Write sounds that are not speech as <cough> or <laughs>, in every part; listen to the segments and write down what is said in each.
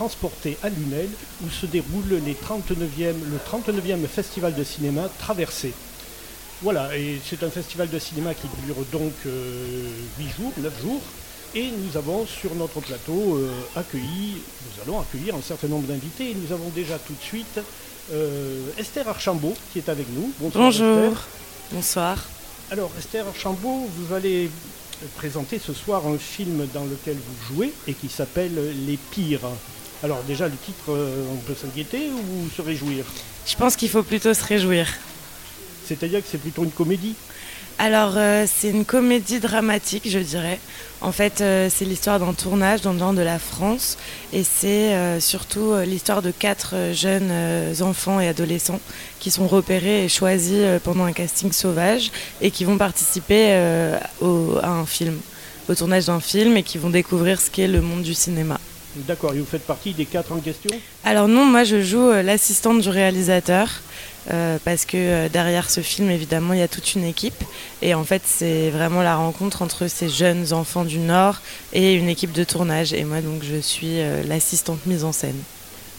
transportés à Lunel où se déroule les 39e, le 39e festival de cinéma Traversé. Voilà, et c'est un festival de cinéma qui dure donc euh, 8 jours, 9 jours. Et nous avons sur notre plateau euh, accueilli, nous allons accueillir un certain nombre d'invités. Et nous avons déjà tout de suite euh, Esther Archambault qui est avec nous. Bonsoir, Bonjour. Bonsoir. Alors Esther Archambault, vous allez présenter ce soir un film dans lequel vous jouez et qui s'appelle Les Pires. Alors déjà le titre, euh, on peut s'inquiéter ou se réjouir Je pense qu'il faut plutôt se réjouir. C'est-à-dire que c'est plutôt une comédie alors, euh, c'est une comédie dramatique, je dirais. En fait, euh, c'est l'histoire d'un tournage dans le nord de la France. Et c'est euh, surtout l'histoire de quatre jeunes enfants et adolescents qui sont repérés et choisis pendant un casting sauvage et qui vont participer à un film, au tournage d'un film et qui vont découvrir ce qu'est le monde du cinéma. D'accord, et vous faites partie des quatre en question? Alors non, moi je joue l'assistante du réalisateur. Euh, parce que euh, derrière ce film, évidemment, il y a toute une équipe. Et en fait, c'est vraiment la rencontre entre ces jeunes enfants du Nord et une équipe de tournage. Et moi, donc, je suis euh, l'assistante mise en scène.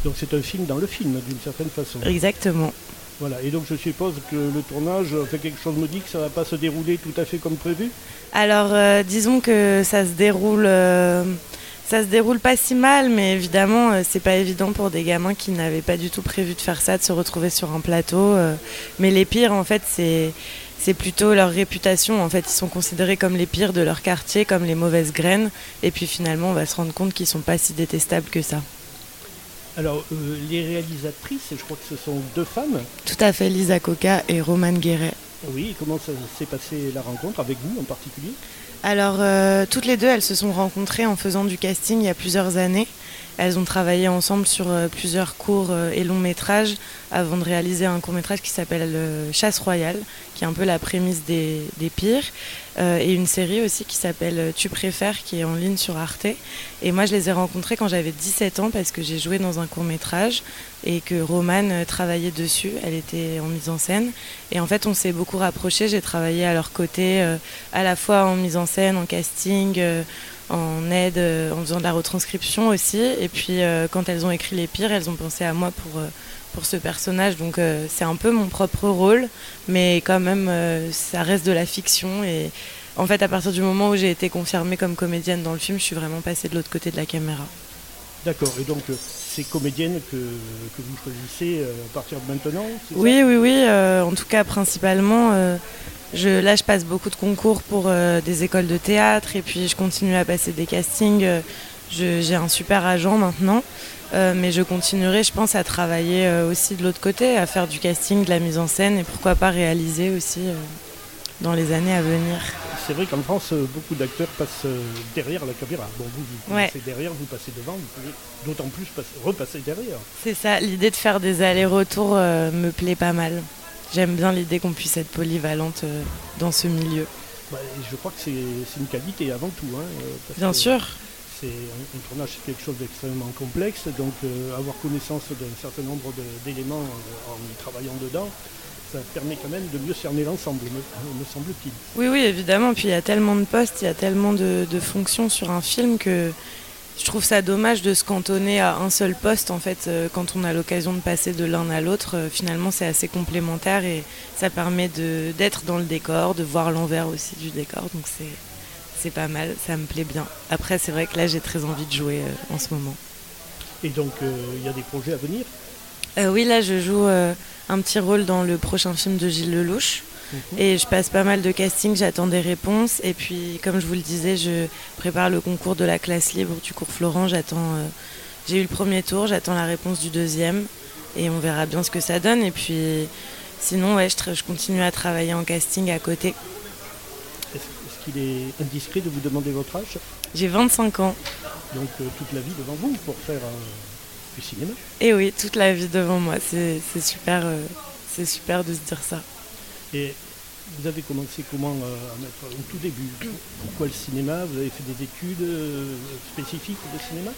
Donc, c'est un film dans le film, d'une certaine façon. Exactement. Voilà, et donc je suppose que le tournage, fait quelque chose me dit que ça ne va pas se dérouler tout à fait comme prévu? Alors, disons que ça se déroule ça se déroule pas si mal, mais évidemment, euh, c'est pas évident pour des gamins qui n'avaient pas du tout prévu de faire ça, de se retrouver sur un plateau. Euh. Mais les pires, en fait, c'est c'est plutôt leur réputation. En fait, ils sont considérés comme les pires de leur quartier, comme les mauvaises graines. Et puis finalement, on va se rendre compte qu'ils sont pas si détestables que ça. Alors, euh, les réalisatrices, je crois que ce sont deux femmes. Tout à fait, Lisa Coca et Romane Guéret. Oui, comment s'est passé la rencontre avec vous en particulier? Alors, euh, toutes les deux, elles se sont rencontrées en faisant du casting il y a plusieurs années. Elles ont travaillé ensemble sur euh, plusieurs courts euh, et longs métrages avant de réaliser un court métrage qui s'appelle Chasse Royale, qui est un peu la prémisse des, pires, et une série aussi qui s'appelle Tu préfères, qui est en ligne sur Arte. Et moi, je les ai rencontrées quand j'avais 17 ans parce que j'ai joué dans un court métrage et que Romane travaillait dessus. Elle était en mise en scène. Et en fait, on s'est beaucoup rapprochés. J'ai travaillé à leur côté, à la fois en mise en scène, en casting en aide, euh, en faisant de la retranscription aussi. Et puis euh, quand elles ont écrit Les Pires, elles ont pensé à moi pour, euh, pour ce personnage. Donc c'est un peu mon propre rôle, mais quand même ça reste de la fiction. Et en fait, à partir du moment où j'ai été confirmée comme comédienne dans le film, je suis vraiment passée de l'autre côté de la caméra. D'accord, et donc c'est comédienne que, que, vous choisissez à partir de maintenant Oui, oui, oui, en tout cas principalement là, je passe beaucoup de concours pour euh, des écoles de théâtre et puis je continue à passer des castings. Euh, j'ai un super agent maintenant, euh, mais je continuerai, je pense, à travailler aussi de l'autre côté, à faire du casting, de la mise en scène et pourquoi pas réaliser aussi dans les années à venir. C'est vrai qu'en France, beaucoup d'acteurs passent derrière la caméra. Bon, vous, vous passez derrière, vous passez devant, vous pouvez d'autant plus repasser derrière. C'est ça, l'idée de faire des allers-retours me plaît pas mal j'aime bien l'idée qu'on puisse être polyvalente euh, dans ce milieu. Bah, je crois que c'est une qualité avant tout. Hein, euh, bien sûr. C'est un, tournage, c'est quelque chose d'extrêmement complexe, donc euh, avoir connaissance d'un certain nombre d'éléments en, y travaillant dedans, ça permet quand même de mieux cerner l'ensemble, me, semble-t-il. Oui, oui, évidemment. Puis il y a tellement de postes, il y a tellement de fonctions sur un film que je trouve ça dommage de se cantonner à un seul poste en fait euh, quand on a l'occasion de passer de l'un à l'autre. Euh, finalement, c'est assez complémentaire et ça permet d'être dans le décor, de voir l'envers aussi du décor. Donc c'est pas mal, ça me plaît bien. Après, c'est vrai que là, j'ai très envie de jouer euh, en ce moment. Et donc, il y a des projets à venir? Oui, là, je joue un petit rôle dans le prochain film de Gilles Lelouch. Et je passe pas mal de casting, j'attends des réponses. Et puis, comme je vous le disais, je prépare le concours de la classe libre du cours Florent. J'attends. Euh, j'ai eu le premier tour, j'attends la réponse du deuxième. Et on verra bien ce que ça donne. Et puis, sinon, ouais, je, continue à travailler en casting à côté. Est-ce qu'il est indiscret de vous demander votre âge? J'ai 25 ans. Donc, euh, toute la vie devant vous pour faire euh, du cinéma? Et oui, toute la vie devant moi. C'est super, c'est super de se dire ça. Et vous avez commencé comment euh, à mettre au tout début? Pourquoi le cinéma? Vous avez fait des études euh, spécifiques de cinéma?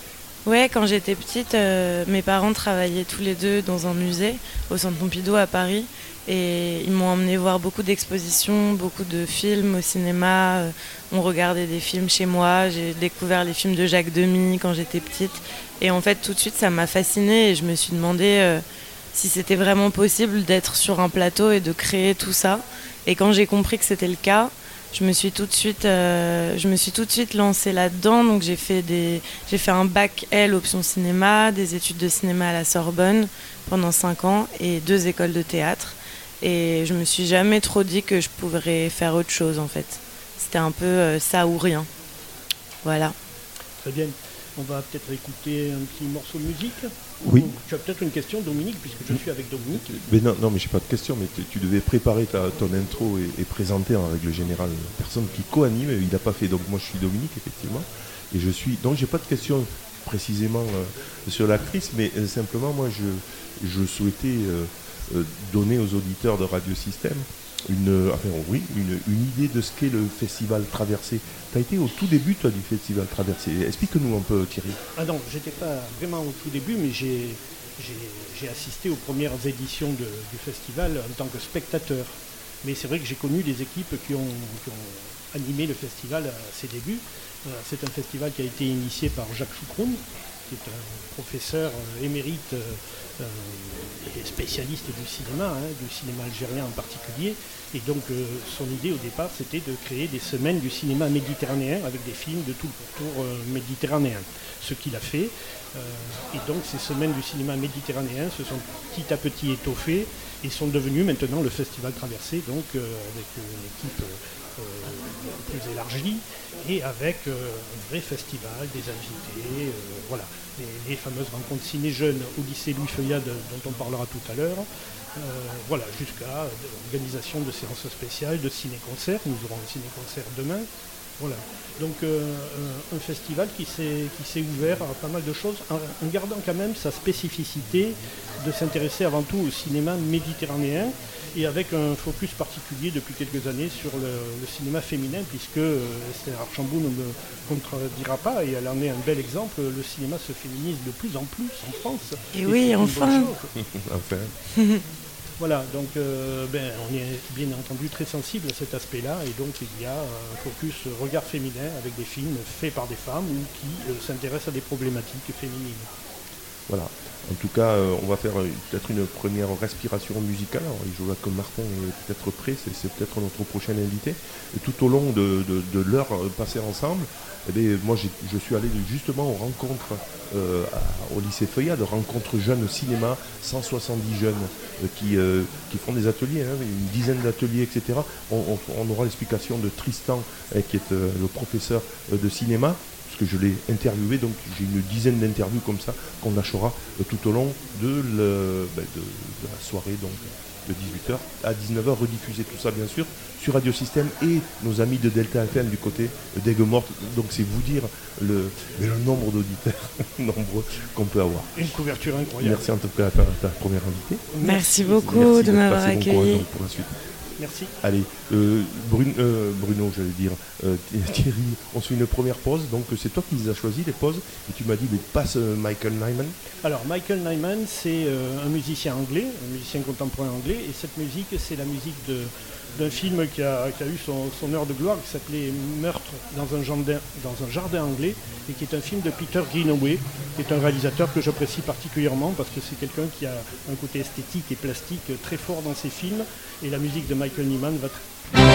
Ouais, quand j'étais petite, euh, mes parents travaillaient tous les deux dans un musée au Centre Pompidou à Paris. Et ils m'ont emmené voir beaucoup d'expositions, beaucoup de films au cinéma. Euh, on regardait des films chez moi. J'ai découvert les films de Jacques Demy quand j'étais petite. Et en fait, tout de suite, ça m'a fascinée et je me suis demandé si c'était vraiment possible d'être sur un plateau et de créer tout ça. Et quand j'ai compris que c'était le cas, je me suis tout de suite, euh, je me suis tout de suite lancée là-dedans. Donc j'ai fait des, j'ai fait un bac L option cinéma, des études de cinéma à la Sorbonne pendant 5 ans et deux écoles de théâtre. Et je me suis jamais trop dit que je pourrais faire autre chose en fait. C'était un peu euh, ça ou rien. Voilà. Très bien. On va peut-être écouter un petit morceau de musique. Oui. Tu as peut-être une question, Dominique, puisque je suis avec Dominique. Mais non, non mais j'ai pas de question, mais tu devais préparer ta, ton intro et, présenter en règle générale la personne qui co-anime, il n'a pas fait. Donc moi je suis Dominique, effectivement. Et je suis. Donc j'ai pas de question précisément euh, sur l'actrice, mais euh, simplement moi je, je souhaitais euh, donner aux auditeurs de Radio Système une, enfin, oui, une, une idée de ce qu'est le festival Traversé. Tu as été au tout début, toi, du festival Traversé. Explique-nous un peu, Thierry. Ah non, j'étais pas vraiment au tout début, mais j'ai, j'ai, assisté aux premières éditions du festival en tant que spectateur. Mais c'est vrai que j'ai connu des équipes qui ont, animé le festival à ses débuts. Euh, c'est un festival qui a été initié par Jacques Choucroune, qui est un professeur euh, émérite euh, et spécialiste du cinéma, hein, du cinéma algérien en particulier. Et donc son idée au départ, c'était de créer des semaines du cinéma méditerranéen avec des films de tout le pourtour méditerranéen. Ce qu'il a fait. et donc ces semaines du cinéma méditerranéen se sont petit à petit étoffées et sont devenues maintenant le Festival Traversé, donc avec une équipe plus élargie et avec euh, un vrai festival, des invités, euh, voilà, les, fameuses rencontres ciné-jeunes au lycée Louis Feuillade dont on parlera tout à l'heure, euh, voilà, jusqu'à l'organisation de séances spéciales, de ciné-concerts, nous aurons un ciné-concert demain, voilà. Donc un festival qui s'est ouvert à pas mal de choses, en, gardant quand même sa spécificité de s'intéresser avant tout au cinéma méditerranéen, et avec un focus particulier depuis quelques années sur le, cinéma féminin, puisque euh, Esther Archambou ne me contredira pas, et elle en est un bel exemple, le cinéma se féminise de plus en plus en France. Et, oui, enfin. <laughs> <laughs> Voilà, donc euh, ben, on est bien entendu très sensible à cet aspect-là, et donc il y a un focus regard féminin avec des films faits par des femmes ou qui euh, s'intéressent à des problématiques féminines. Voilà. En tout cas, euh, on va faire euh, peut-être une première respiration musicale. vois que Martin est peut-être prêt, c'est, peut-être notre prochain invité. Tout au long de, l'heure euh, passée ensemble, eh moi je suis allé justement aux rencontres au lycée Feuillade, rencontres jeunes cinéma, 170 jeunes qui, font des ateliers, hein, une dizaine d'ateliers, etc. On, on aura l'explication de Tristan, qui est le professeur de cinéma parce que je l'ai interviewé, donc j'ai une dizaine d'interviews comme ça qu'on lâchera euh, tout au long ben, de, la soirée, donc de 18h à 19h, rediffuser tout ça bien sûr sur Radio Système et nos amis de Delta FM du côté d'Aigues Mortes. Donc c'est vous dire le, nombre d'auditeurs <laughs> nombreux qu'on peut avoir. Une couverture incroyable. Merci en tout cas à ta, première invitée. Merci, beaucoup de m'avoir accueilli. pour la suite. Merci. Allez, euh, euh, Bruno, j'allais dire, euh, Thierry, on se fait une première pause. Donc c'est toi qui les as choisis, les pauses. Et tu m'as dit, mais passe Michael Nyman. Alors Michael Nyman, c'est un musicien anglais, un musicien contemporain anglais. Et cette musique, c'est la musique de d'un film qui a, eu son, heure de gloire, qui s'appelait Meurtre dans un, jardin, dans un jardin anglais, et qui est un film de Peter Greenaway, qui est un réalisateur que j'apprécie particulièrement parce que c'est quelqu'un qui a un côté esthétique et plastique très fort dans ses films, et la musique de Michael Nyman va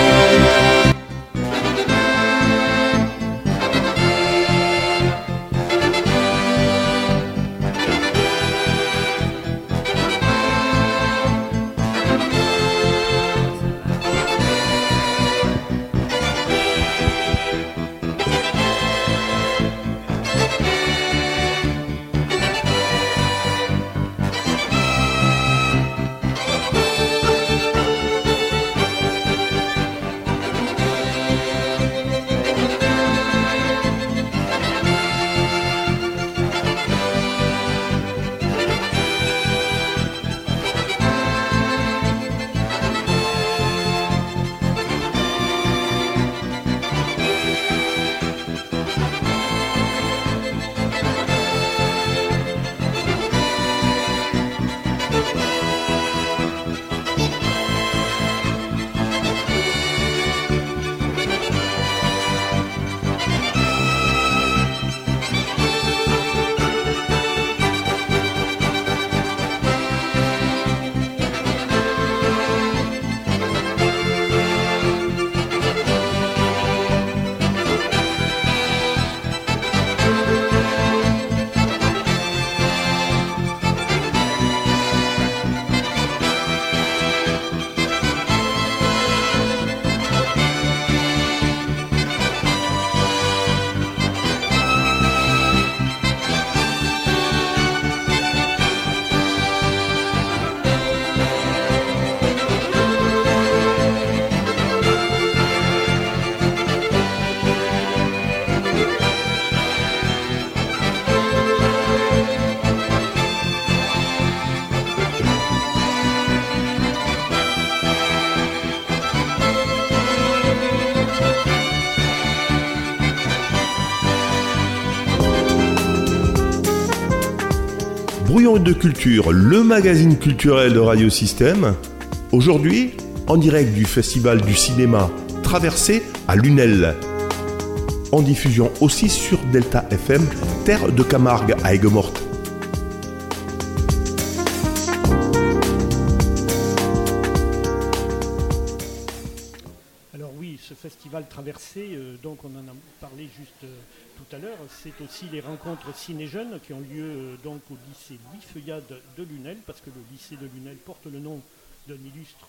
culture, le magazine culturel de Radio Système. Aujourd'hui, en direct du Festival du cinéma Traversée à Lunel. En diffusion aussi sur Delta FM, terre de Camargue à Aigues-Mortes. Alors oui, ce festival Traversée, euh, donc on en a parlé juste euh, tout à l'heure, c'est aussi les rencontres ciné-jeunes qui ont lieu euh, donc au lycée Louis Feuillade de Lunel, parce que le lycée de Lunel porte le nom d'un illustre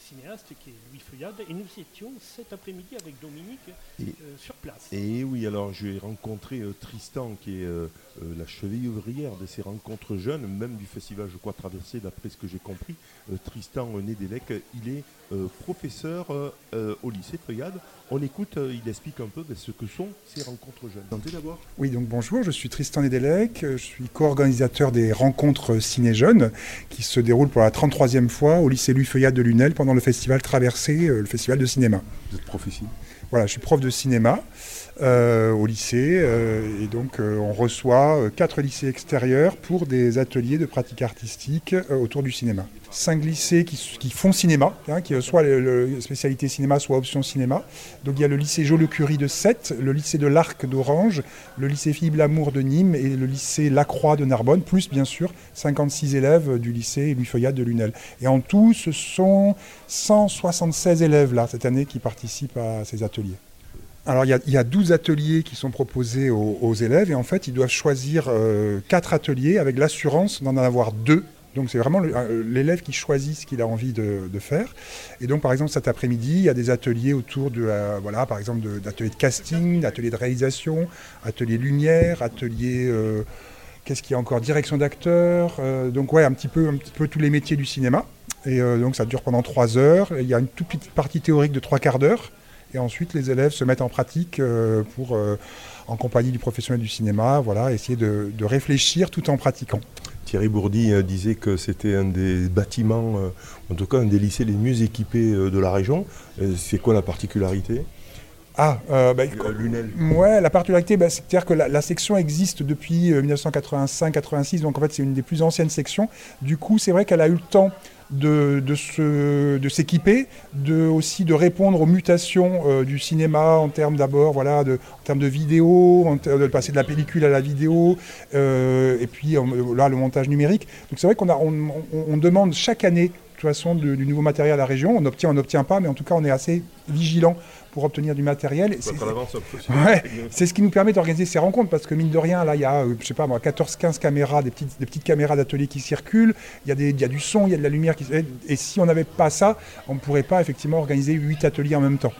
cinéaste qui est Louis Feuillade. Et nous étions cet après-midi avec Dominique Et- sur place. Et oui, alors j'ai rencontré euh, Tristan, qui est euh, euh, la cheville ouvrière de ces rencontres jeunes, même du festival, je crois, traversé, d'après ce que j'ai compris. Euh, Tristan Nédélec, il est euh, professeur au lycée Feuillade. On écoute, il explique un peu ben, ce que sont ces rencontres jeunes. Tentez d'abord. Oui, donc bonjour, je suis Tristan Nedelec, je suis co-organisateur des rencontres ciné-jeunes qui se déroulent pour la 33e fois au lycée Louis Feuillade de Lunel pendant le festival Traversée, euh, le festival de cinéma. Vous êtes prof ici? Voilà, je suis prof de cinéma euh, au lycée euh, et donc euh, on reçoit quatre lycées extérieurs pour des ateliers de pratique artistique autour du cinéma. Cinq lycées qui, font cinéma, hein, qui soit le, spécialité cinéma, soit option cinéma. Donc il y a le lycée Jo-Le-Curie de Sète, le lycée de l'Arc d'Orange, le lycée Philippe Lamour de Nîmes et le lycée Lacroix de Narbonne, plus bien sûr 56 élèves du lycée Louis de Lunel. Et en tout, ce sont 176 élèves là cette année qui participent à ces ateliers. Alors il y, a, il y a 12 ateliers qui sont proposés aux, élèves et en fait ils doivent choisir euh, 4 ateliers avec l'assurance d'en avoir deux. Donc c'est vraiment euh, l'élève qui choisit ce qu'il a envie de, faire. Et donc par exemple cet après-midi il y a des ateliers autour de voilà par exemple d'ateliers de, casting, d'ateliers de réalisation, ateliers lumière, ateliers euh, qu'est-ce qu'il y a encore direction d'acteurs. euh, donc ouais un petit peu un petit peu tous les métiers du cinéma. Et donc ça dure pendant 3 heures. Il y a une toute petite partie théorique de 3 quarts d'heure. Et ensuite, les élèves se mettent en pratique euh, pour, euh, en compagnie du professionnel du cinéma, voilà, essayer de, de réfléchir tout en pratiquant. Thierry Bourdi euh, disait que c'était un des bâtiments, en tout cas un des lycées les mieux équipés de la région. C'est quoi la particularité? Ah, euh, bah, Lunel. Ouais, la particularité, bah, c'est-à-dire que la, la section existe depuis euh, 1985-86, donc en fait c'est une des plus anciennes sections. Du coup, c'est vrai qu'elle a eu le temps de, s'équiper, de, aussi de répondre aux mutations euh, du cinéma en termes d'abord, voilà, de, en termes de vidéo, en ter- de passer de la pellicule à la vidéo, euh, et puis là le montage numérique. Donc c'est vrai qu'on on, on- demande chaque année de toute façon de- du nouveau matériel à la région. On obtient, on n'obtient pas, mais en tout cas on est assez vigilant pour obtenir du matériel. C'est- Ouais, ce qui nous permet d'organiser ces rencontres parce que mine de rien, là, il y a, euh, je sais pas moi, 14-15 caméras, des petites, des petites caméras d'atelier qui circulent, il y, a des- il y a du son, il y a de la lumière qui Et si on n'avait pas ça, on ne pourrait pas effectivement organiser 8 ateliers en même temps.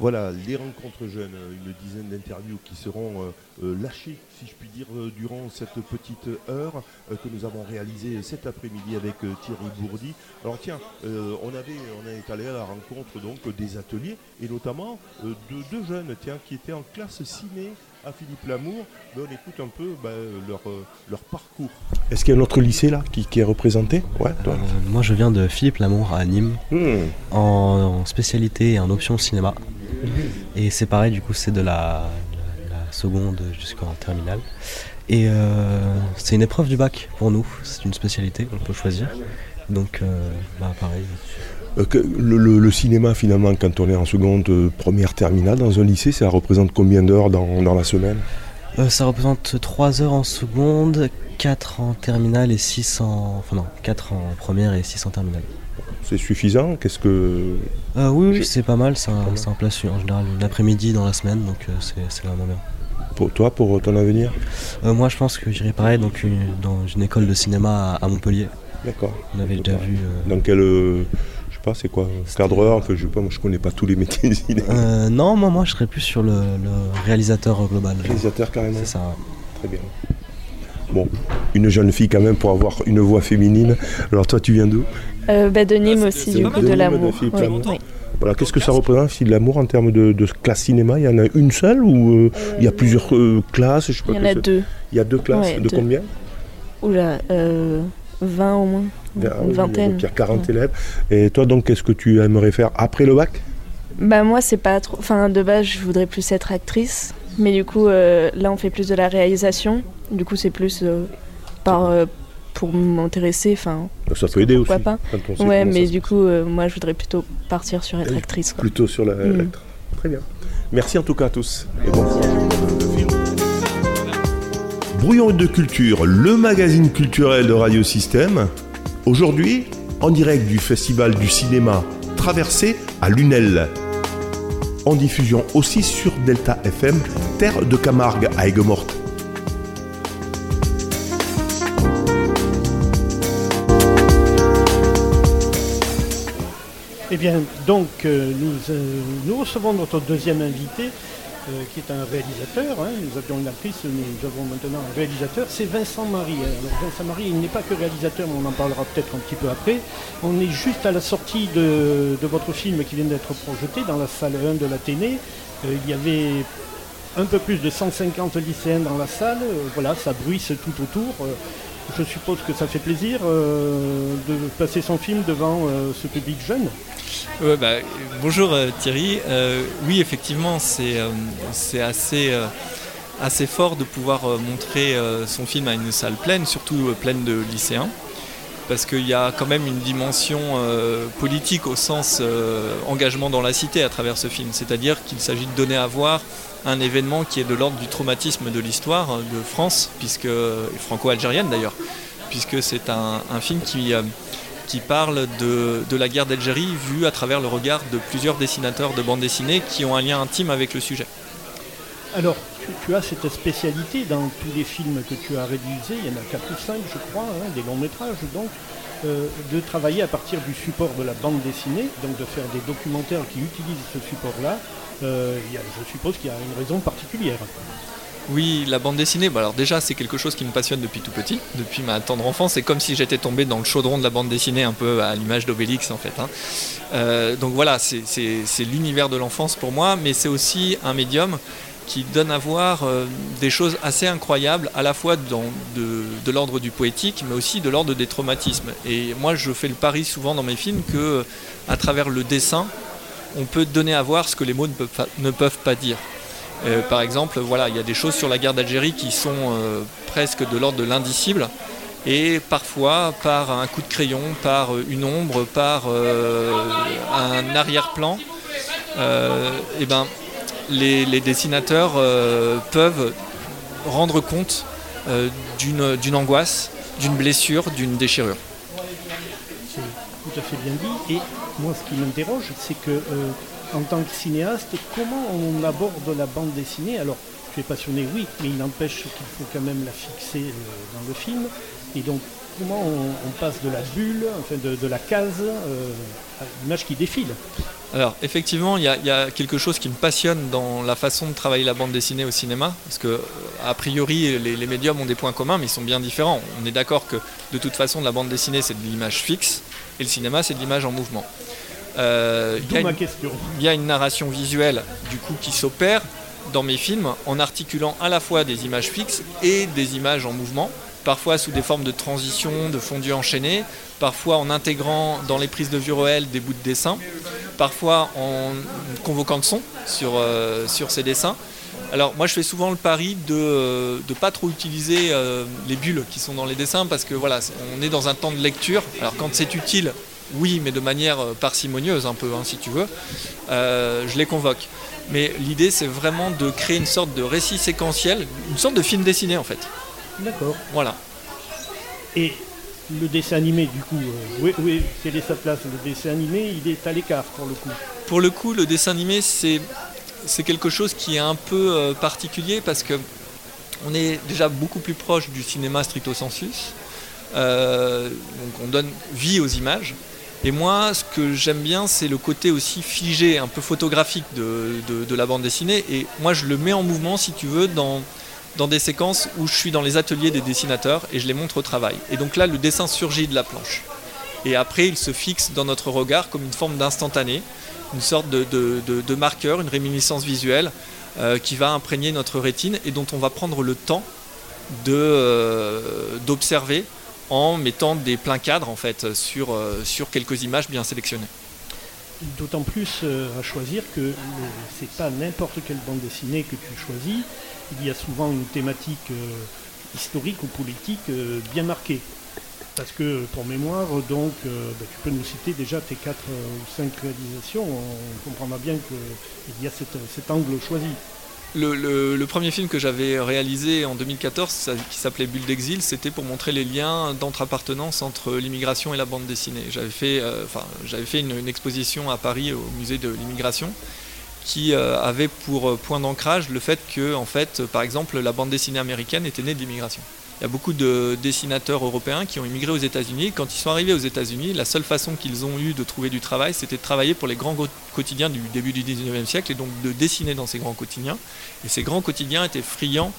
Voilà, les rencontres jeunes, euh, une dizaine d'interviews qui seront euh, euh, lâchées, si je puis dire, durant cette petite heure euh, que nous avons réalisée cet après-midi avec euh, Thierry Bourdi. Alors tiens, euh, on avait, on est allé à la rencontre donc des ateliers et notamment euh, de deux jeunes, tiens, qui étaient en classe ciné à Philippe Lamour. Ben, on écoute un peu ben, leur, leur parcours. Est-ce qu'il y a un autre lycée là qui, qui est représenté? Ouais, Euh, moi, je viens de Philippe Lamour à Nîmes, Hmm. en, en spécialité et en option cinéma. Et c'est pareil, du coup, c'est de la, la seconde jusqu'en terminale. Et euh, c'est une épreuve du bac pour nous, c'est une spécialité, on peut choisir. Donc, euh, bah, pareil. Euh, que- le, le- le cinéma, finalement, quand on est en seconde, première terminale dans un lycée, ça représente combien d'heures dans, dans la semaine? Ça représente 3 heures en seconde, 4 en terminale et 6 en. Enfin, non, 4 en première et 6 en terminale. C'est suffisant Qu'est-ce que. Euh, oui, oui, Je- c'est pas mal, c'est un plat sur- en général une après-midi dans la semaine, donc euh, c'est vraiment bien. Pour toi, pour ton avenir Euh, moi, je pense que j'irai pareil donc, dans une école de cinéma à, à Montpellier. D'accord. On avait déjà vu. euh, Dans quel. je sais pas, c'est quoi Cadreur Enfin, je sais pas, moi je connais pas tous les métiers euh, non, moi, moi, je serais plus sur le, le réalisateur global. Réalisateur carrément C'est ça. ouais. Très bien. Bon, une jeune fille quand même pour avoir une voix féminine. Alors toi, tu viens d'où? Euh, bah, de Nîmes aussi, du de coup, de de l'amour. Oui. Voilà, qu'est-ce que ça représente, Philippe Lamour, en termes de, de classe cinéma? Il y en a une seule ou euh, il y a plusieurs euh, classes je sais pas Il y en a deux. Il y a deux classes. Ouais, de deux. combien? Oula, euh, 20 au moins. Ah Une vingtaine. donc il y a 40 élèves. Et toi, donc, qu'est-ce que tu aimerais faire après le bac? Bah moi c'est pas trop. Enfin de base je voudrais plus être actrice, mais du coup euh, là on fait plus de la réalisation. Du coup c'est plus euh, par, euh, pour m'intéresser, enfin, Ça peut aider aussi. pourquoi pas. Ouais, mais du coup, moi, je voudrais plutôt partir sur être actrice. Quoi. Plutôt sur la Mm. lettre. Très bien. Merci en tout cas à tous. Et bon. Brouillon de culture, le magazine culturel de Radio Système. Aujourd'hui, en direct du Festival du cinéma Traversée à Lunel. En diffusion aussi sur Delta FM, terre de Camargue à Aigues-Mortes. Eh bien, donc, euh, nous, euh, nous recevons notre deuxième invité, euh, qui est un réalisateur. hein. Nous avions une actrice, nous avons maintenant un réalisateur, c'est Vincent Marie. Alors, Vincent Marie, il n'est pas que réalisateur, mais on en parlera peut-être un petit peu après. On est juste à la sortie de, votre film qui vient d'être projeté dans la salle 1 de l'Athénée. Euh, il y avait un peu plus de 150 lycéens dans la salle. Euh, voilà, ça bruisse tout autour. Euh, je suppose que ça fait plaisir euh, de passer son film devant euh, ce public jeune. Ouais, bah, bonjour euh, Thierry. Euh, oui, effectivement, c'est euh, assez, euh, fort de pouvoir euh, montrer euh, son film à une salle pleine, surtout euh, pleine de lycéens. Parce qu'il y a quand même une dimension euh, politique au sens euh, engagement dans la cité à travers ce film. C'est-à-dire qu'il s'agit de donner à voir un événement qui est de l'ordre du traumatisme de l'histoire de France, puisque franco-algérienne d'ailleurs, puisque c'est un, film qui, euh, qui parle de, de la guerre d'Algérie vue à travers le regard de plusieurs dessinateurs de bande dessinée qui ont un lien intime avec le sujet. Alors, tu, tu as cette spécialité dans tous les films que tu as réalisés, il y en a 4 ou 5 je crois, hein, des longs métrages donc, euh, de travailler à partir du support de la bande dessinée, donc de faire des documentaires qui utilisent ce support-là. Euh, je suppose qu'il y a une raison particulière. Oui, la bande dessinée, bah alors déjà c'est quelque chose qui me passionne depuis tout petit, depuis ma tendre enfance. C'est comme si j'étais tombé dans le chaudron de la bande dessinée, un peu à l'image d'Obélix en fait. hein. Euh, donc voilà, c'est l'univers de l'enfance pour moi, mais c'est aussi un médium qui donne à voir euh, des choses assez incroyables, à la fois dans, de, de l'ordre du poétique, mais aussi de l'ordre des traumatismes. Et moi, je fais le pari souvent dans mes films que, à travers le dessin, on peut donner à voir ce que les mots ne peuvent pas, ne peuvent pas dire. Euh, par exemple, voilà, il y a des choses sur la guerre d'Algérie qui sont euh, presque de l'ordre de l'indicible. Et parfois, par un coup de crayon, par une ombre, par un arrière-plan, euh, eh ben, les, dessinateurs euh, peuvent rendre compte euh, d'une angoisse, d'une blessure, d'une déchirure. C'est tout à fait bien dit. Et moi, ce qui m'interroge, c'est que, euh, en tant que cinéaste, comment on aborde la bande dessinée? Alors, tu es passionné, oui, mais il n'empêche qu'il faut quand même la fixer dans le film. Et donc, comment on, passe de la bulle, enfin de, la case, à l'image qui défile? Alors effectivement, il y, a- il y a quelque chose qui me passionne dans la façon de travailler la bande dessinée au cinéma, parce que euh, a priori les, les médiums ont des points communs, mais ils sont bien différents. On est d'accord que de toute façon la bande dessinée c'est de l'image fixe, et le cinéma c'est de l'image en mouvement. Euh, il y y a une narration visuelle du coup qui s'opère dans mes films en articulant à la fois des images fixes et des images en mouvement, parfois sous des formes de transition, de fondu enchaîné, parfois en intégrant dans les prises de vue réelles des bouts de dessin, parfois en convoquant le son sur, euh, sur ces dessins. Alors moi je fais souvent le pari de ne pas trop utiliser euh, les bulles qui sont dans les dessins parce que voilà, on est dans un temps de lecture. Alors quand c'est utile, oui, mais de manière euh, parcimonieuse un peu, hein, si tu veux, euh, je les convoque. Mais l'idée c'est vraiment de créer une sorte de récit séquentiel, une sorte de film dessiné en fait. D'accord. Voilà. Et le dessin animé, du coup, euh, oui, oui, quelle est sa place Le dessin animé, il est à l'écart pour le coup. Pour le coup, le dessin animé, c'est c'est quelque chose qui est un peu euh, particulier parce que on est déjà beaucoup plus proche du cinéma stricto sensus. Euh, donc on donne vie aux images. Et moi, ce que j'aime bien, c'est le côté aussi figé, un peu photographique de, de- de la bande dessinée. Et moi, je le mets en mouvement, si tu veux, dans, dans des séquences où je suis dans les ateliers des dessinateurs et je les montre au travail. Et donc là, le dessin surgit de la planche. Et après, il se fixe dans notre regard comme une forme d'instantané, une sorte de, de- marqueur, une réminiscence visuelle euh, qui va imprégner notre rétine et dont on va prendre le temps euh, d'observer en mettant des pleins cadres en fait sur, euh, sur quelques images bien sélectionnées. D'autant plus à choisir que c'est pas n'importe quelle bande dessinée que tu choisis. Il y a souvent une thématique historique ou politique bien marquée. Parce que pour mémoire, euh, bah, tu peux nous citer déjà tes quatre euh, ou cinq réalisations. On comprendra bien qu'il y a cet angle choisi. Le, premier film que j'avais réalisé en 2014, qui s'appelait Bulle d'exil, c'était pour montrer les liens d'entre-appartenance entre l'immigration et la bande dessinée. J'avais euh, fait une, exposition à Paris au musée de l'immigration qui avait pour point d'ancrage le fait que, en fait, par exemple, la bande dessinée américaine était née de l'immigration. Il y a beaucoup de dessinateurs européens qui ont immigré aux États-Unis. Quand ils sont arrivés aux États-Unis, la seule façon qu'ils ont eu de trouver du travail, c'était de travailler pour les grands quotidiens du début du 19e siècle et donc de dessiner dans ces grands quotidiens. Et ces grands quotidiens étaient friands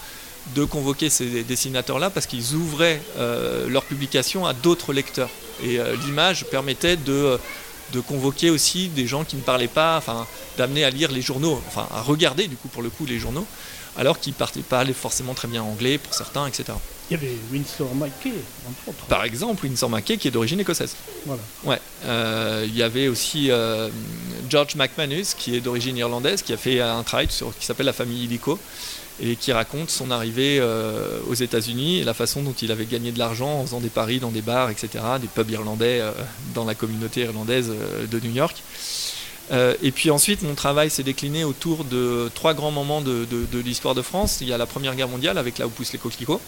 de convoquer ces dessinateurs-là parce qu'ils ouvraient euh, leur publication à d'autres lecteurs. Et euh, l'image permettait de, de convoquer aussi des gens qui ne parlaient pas, enfin, d'amener à lire les journaux, enfin, à regarder du coup pour le coup les journaux, alors qu'ils ne parlaient pas forcément très bien anglais pour certains, etc. Il y avait Winsor McKay, entre autres. Par exemple, Winsor McKay qui est d'origine écossaise. Voilà. Ouais. Euh, il y avait aussi euh, George McManus qui est d'origine irlandaise, qui a fait un travail sur, qui s'appelle La famille illico et qui raconte son arrivée euh, aux États-Unis et la façon dont il avait gagné de l'argent en faisant des paris dans des bars, etc., des pubs irlandais dans la communauté irlandaise de New York. et puis ensuite, mon travail s'est décliné autour de trois grands moments de, l'histoire de France. Il y a la Première Guerre mondiale avec là où poussent les coquelicots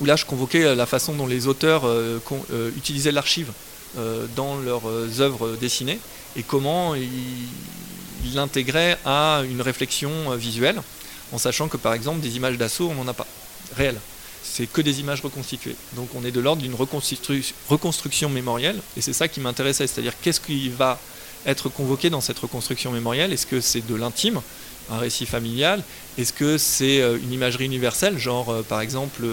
où là je convoquais euh, la façon dont les auteurs euh, euh, utilisaient l'archive dans leurs œuvres dessinées et comment ils l'intégraient à une réflexion visuelle, en sachant que par exemple des images d'assaut, on n'en a pas, réelles. C'est que des images reconstituées. Donc on est de l'ordre d'une reconstruction mémorielle, et c'est ça qui m'intéressait, c'est-à-dire qu'est-ce qui va être convoqué dans cette reconstruction mémorielle? Est-ce que c'est de l'intime, un récit familial? Est-ce que c'est une imagerie universelle, genre par exemple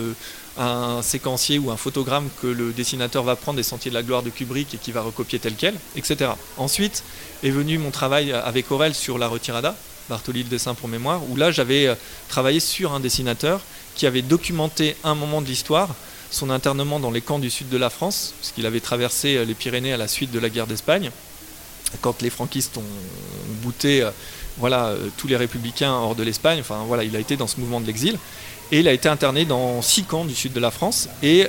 un séquencier ou un photogramme que le dessinateur va prendre des Sentiers de la Gloire de Kubrick et qui va recopier tel quel, etc. Ensuite est venu mon travail avec Aurel sur la retirada, Bartoli le dessin pour mémoire, où là j'avais euh, travaillé sur un dessinateur qui avait documenté un moment de l'histoire, son internement dans les camps du sud de la France, puisqu'il avait traversé euh, les Pyrénées à la suite de la guerre d'Espagne, quand les franquistes ont bouté euh, voilà, tous les républicains hors de l'Espagne, enfin voilà, il a été dans ce mouvement de l'exil. Et il a été interné dans six camps du sud de la France. Et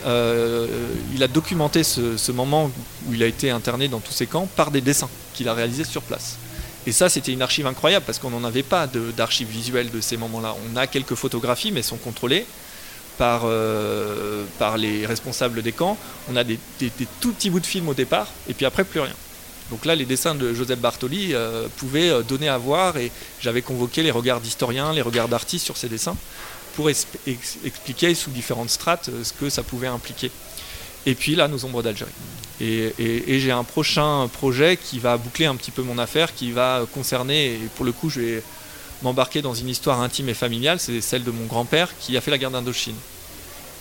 il a documenté ce, moment où il a été interné dans tous ces camps par des dessins qu'il a réalisés sur place. Et ça, c'était une archive incroyable parce qu'on n'en avait pas d'archives visuelles de ces moments-là. On a quelques photographies, mais elles sont contrôlées par, euh, les responsables des camps. On a des, tout petits bouts de films au départ, et puis après, plus rien. Donc là, les dessins de Joseph Bartoli euh, pouvaient donner à voir, et j'avais convoqué les regards d'historiens, les regards d'artistes sur ces dessins pour expliquer sous différentes strates euh, ce que ça pouvait impliquer. Et puis là, nos ombres d'Algérie. Et, j'ai un prochain projet qui va boucler un petit peu mon affaire, qui va concerner, et pour le coup, je vais m'embarquer dans une histoire intime et familiale, c'est celle de mon grand-père qui a fait la guerre d'Indochine.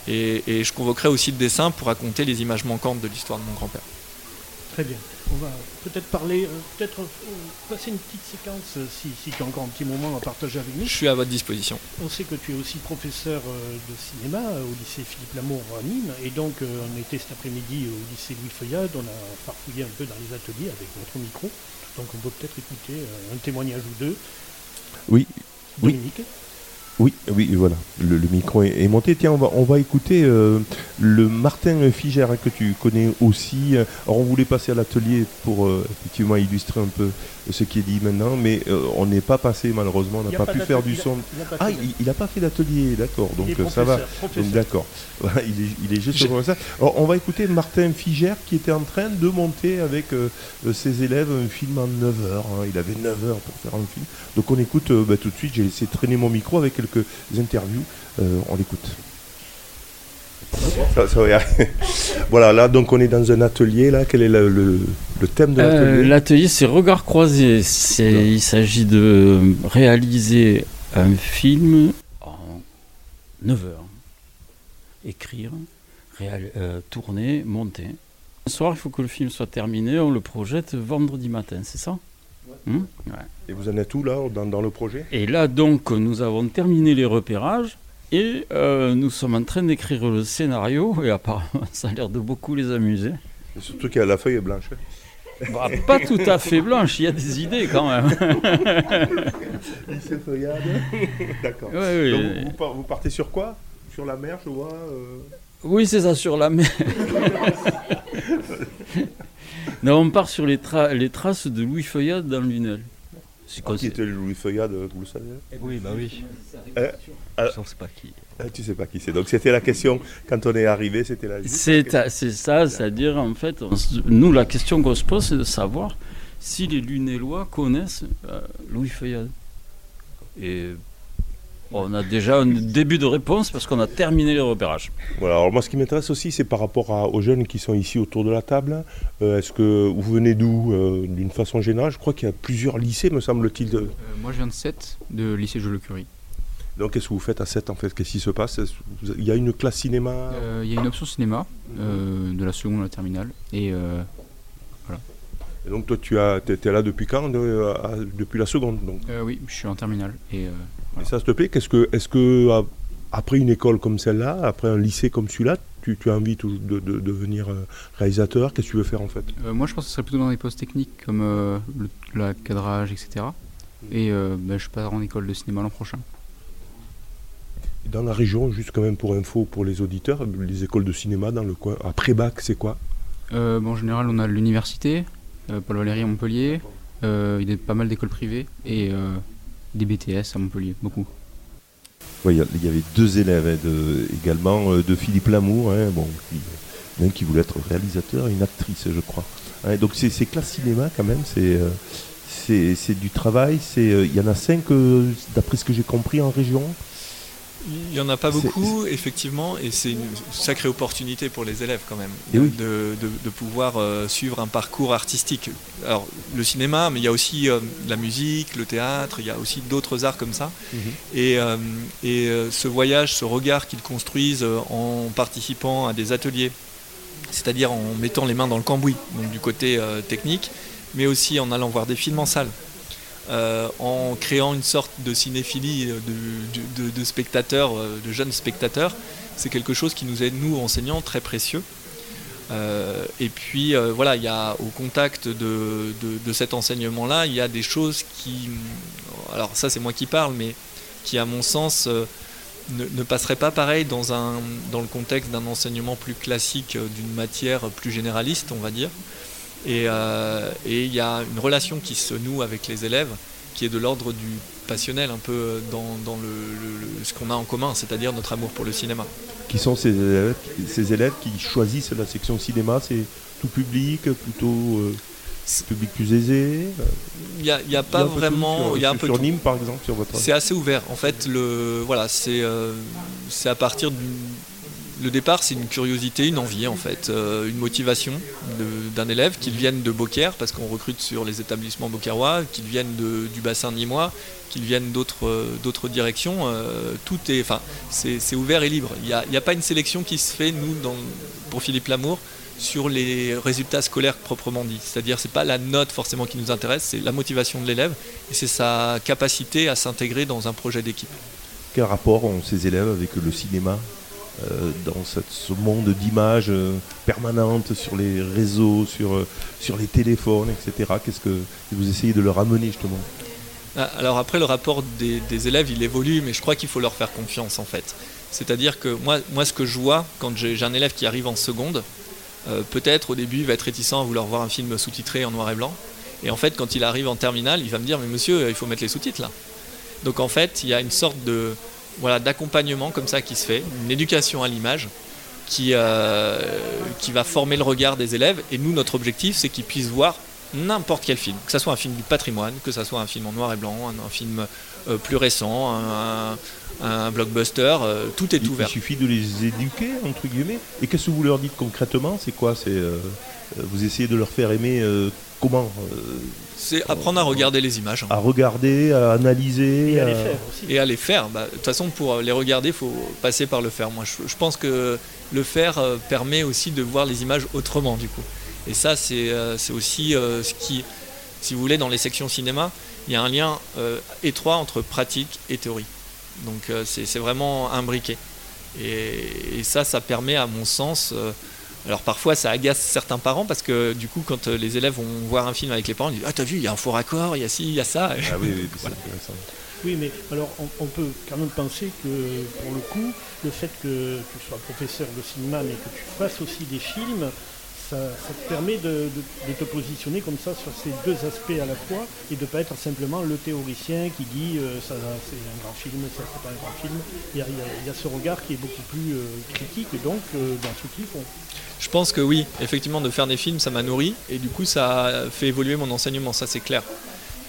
Et, je convoquerai aussi le dessin pour raconter les images manquantes de l'histoire de mon grand-père. Très bien. On va peut-être parler, euh, peut-être euh, passer une petite séquence euh, si, si, tu as encore un petit moment à partager avec nous. Je suis à votre disposition. On sait que tu es aussi professeur de cinéma au lycée Philippe Lamour à Nîmes. Et donc, on était cet après-midi au lycée Louis Feuillade. On a farfouillé un peu dans les ateliers avec notre micro. Donc, on peut peut-être écouter un témoignage ou deux. Oui. Dominique. Oui, oui, voilà. Le, micro est, monté. Tiens, on va, on va écouter euh, le Martin Figère que tu connais aussi. Alors, on voulait passer à l'atelier pour euh, effectivement illustrer un peu ce qui est dit maintenant, mais euh, on n'est pas passé malheureusement, on n'a pas, pu faire du son. ah, il n'a pas fait d'atelier, d'accord, donc ça va. D'accord, <laughs> il, est, il est juste comme ça. Alors, on va écouter Martin Figère qui était en train de monter avec ses élèves un film en 9 heures. Hein. Il avait 9 heures pour faire un film. Donc on écoute bah, tout de suite, j'ai laissé traîner mon micro avec quelques interviews. Euh, on l'écoute. <laughs> voilà, là, donc on est dans un atelier. Là, quel est le, thème de l'atelier euh, L'atelier, c'est Regard croisé. Il s'agit de réaliser un film en 9 heures. Écrire, euh, tourner, monter. Ce soir, il faut que le film soit terminé. On le projette vendredi matin, c'est ça? Hmm et vous en êtes où là dans, le projet? Et là donc nous avons terminé les repérages et euh, nous sommes en train d'écrire le scénario <laughs> et apparemment ça a l'air de beaucoup les amuser. surtout qu'il y a la feuille blanche. Bah, pas tout à fait blanche, il y a des idées quand même. <laughs> lycée Feuillade. D'accord. Ouais, oui. Donc, vous, par- vous partez sur quoi? Sur la mer, je vois. euh, Oui, c'est ça, sur la mer. <laughs> <laughs> non, on part sur les, tra- les traces de Louis Feuillade dans Lunel. C'est quoi Qui était Louis Feuillade, vous le savez Oui, bah oui. Euh, euh, Je ne sais pas qui. Ah, Tu sais pas qui c'est. Donc c'était la question quand on est arrivé, c'était la. C'est ça, c'est-à-dire en fait, on nous la question qu'on se pose, c'est de savoir si les Lunélois connaissent euh, Louis Feuillade. Et on a déjà un début de réponse parce qu'on a terminé les repérages. Voilà. Alors moi, ce qui m'intéresse aussi, c'est par rapport à- aux jeunes qui sont ici autour de la table. Euh, Est-ce que vous venez d'où euh, D'une façon générale, je crois qu'il y a plusieurs lycées, me semble-t-il. de- Euh, moi, je viens de 7, de lycée Jules-le-Curie. Donc qu'est-ce que vous faites à 7 en fait? Qu'est-ce qui se passe? Vous- Il y a une classe cinéma? Euh, Il y a une option cinéma, euh, de la seconde à la terminale. Et euh, Et donc toi, tu as, étais là depuis quand de- à- Depuis la seconde. Donc? euh, oui, je suis en terminale. Et euh, ça, s'il te plaît, qu'est-ce que, est-ce que à- après une école comme celle-là, après un lycée comme celui-là, tu, tu as envie de, de- de devenir euh, réalisateur? Qu'est-ce que tu veux faire en fait? Euh, moi, je pense que ce serait plutôt dans des postes techniques comme euh, le, cadrage, etc. Et euh, ben, je pars en école de cinéma l'an prochain. Dans la région, juste quand même pour info pour les auditeurs, les écoles de cinéma dans le coin, après bac, c'est quoi? Euh, bon, en général, on a l'université, euh, Paul Valéry à Montpellier. Euh, il y a pas mal d'écoles privées et euh, des BTS à Montpellier, beaucoup. Ouais, Il y avait deux élèves de- également euh, de Philippe Lamour, hein, bon, qui, voulait être réalisateur et une actrice, je crois. Hein, donc c'est classe cinéma quand même, c'est euh, du travail. euh, Il y en a cinq, euh, d'après ce que j'ai compris, en région. Il n'y en a pas beaucoup, effectivement, et c'est une sacrée opportunité pour les élèves quand même, oui. de, de- de pouvoir euh, suivre un parcours artistique. Alors, le cinéma, mais il y a aussi euh, la musique, le théâtre, il y a aussi d'autres arts comme ça. Et, euh, et, euh, ce voyage, ce regard qu'ils construisent en participant à des ateliers, c'est-à-dire en mettant les mains dans le cambouis, donc du côté euh, technique, mais aussi en allant voir des films en salle. Euh, en créant une sorte de cinéphilie euh, de, de- spectateurs, euh, de jeunes spectateurs, c'est quelque chose qui nous est, nous, enseignants, très précieux. Et puis voilà, il y a au contact de, cet enseignement-là, il y a des choses qui, alors ça c'est moi qui parle, mais qui à mon sens ne, ne passeraient pas pareil dans, un, dans le contexte d'un enseignement plus classique d'une matière plus généraliste, on va dire. Et euh, et il y a une relation qui se noue avec les élèves qui est de l'ordre du passionnel, un peu dans, dans le, ce qu'on a en commun, c'est-à-dire notre amour pour le cinéma. Qui sont ces élèves, ces élèves qui choisissent la section cinéma? C'est tout public, plutôt euh, public plus aisé? Euh, Il n'y a, y a y pas a vraiment... il y a un sur- peu sur. Nîmes, par exemple, sur votre. C'est assez ouvert. En fait, le, voilà, c'est euh, c'est à partir du. Le départ, c'est une curiosité, une envie, en fait, euh, une motivation d'un élève, qu'il vienne de Beaucaire, parce qu'on recrute sur les établissements beaucairois, qu'il vienne du bassin nîmois, qu'il vienne d'autres euh, directions. euh, tout est, enfin, c'est ouvert et libre. Il n'y a, pas une sélection qui se fait, nous, pour Philippe Lamour, sur les résultats scolaires proprement dit. C'est-à-dire, c'est pas la note forcément qui nous intéresse, c'est la motivation de l'élève et c'est sa capacité à s'intégrer dans un projet d'équipe. Quel rapport ont ces élèves avec le cinéma? Euh, dans ce monde d'images euh, permanentes sur les réseaux, sur, euh, sur les téléphones, etc. Qu'est-ce que vous essayez de leur amener justement? Ah, Alors après, le rapport des, élèves, il évolue, mais je crois qu'il faut leur faire confiance en fait. C'est-à-dire que moi, moi, ce que je vois quand j'ai un élève qui arrive en seconde, peut-être au début, il va être réticent à vouloir voir un film sous-titré en noir et blanc. Et en fait, quand il arrive en terminale, il va me dire, mais monsieur, il faut mettre les sous-titres là. Donc en fait, il y a une sorte de voilà d'accompagnement comme ça qui se fait, une éducation à l'image qui, euh, qui va former le regard des élèves. Et nous, notre objectif, c'est qu'ils puissent voir n'importe quel film, que ce soit un film du patrimoine, que ce soit un film en noir et blanc, un, un film euh, plus récent, un, blockbuster, euh, tout est il, ouvert. il suffit de les éduquer, entre guillemets. Et qu'est-ce que vous leur dites concrètement? C'est quoi? C'est Vous essayez de leur faire aimer comment C'est apprendre à regarder les images. À regarder, à analyser Et à les à- faire aussi. Et à les faire. Bah, De toute façon, pour les regarder, il faut passer par le faire. Moi, je, je pense que le faire euh, permet aussi de voir les images autrement, du coup. Et ça, c'est euh, aussi euh, ce qui, si vous voulez, dans les sections cinéma, il y a un lien euh, étroit entre pratique et théorie. Donc, euh, c'est c'est vraiment imbriqué. Et, et ça, ça permet, à mon sens, euh, Alors parfois ça agace certains parents parce que du coup quand les élèves vont voir un film avec les parents, ils disent Ah t'as vu, il y a un faux raccord, il y a ci, il y a ça. Ah oui, oui <laughs> Voilà. Oui, mais alors on, on peut quand même penser que pour le coup, le fait que tu sois professeur de cinéma mais que tu fasses aussi des films, ça, te permet de, te positionner comme ça sur ces deux aspects à la fois et de ne pas être simplement le théoricien qui dit euh, ça c'est un grand film, ça c'est pas un grand film. Il y a, ce regard qui est beaucoup plus euh, critique donc euh, dans ce qu'ils font. Je pense que oui, effectivement, de faire des films, ça m'a nourri et du coup, ça a fait évoluer mon enseignement, ça c'est clair.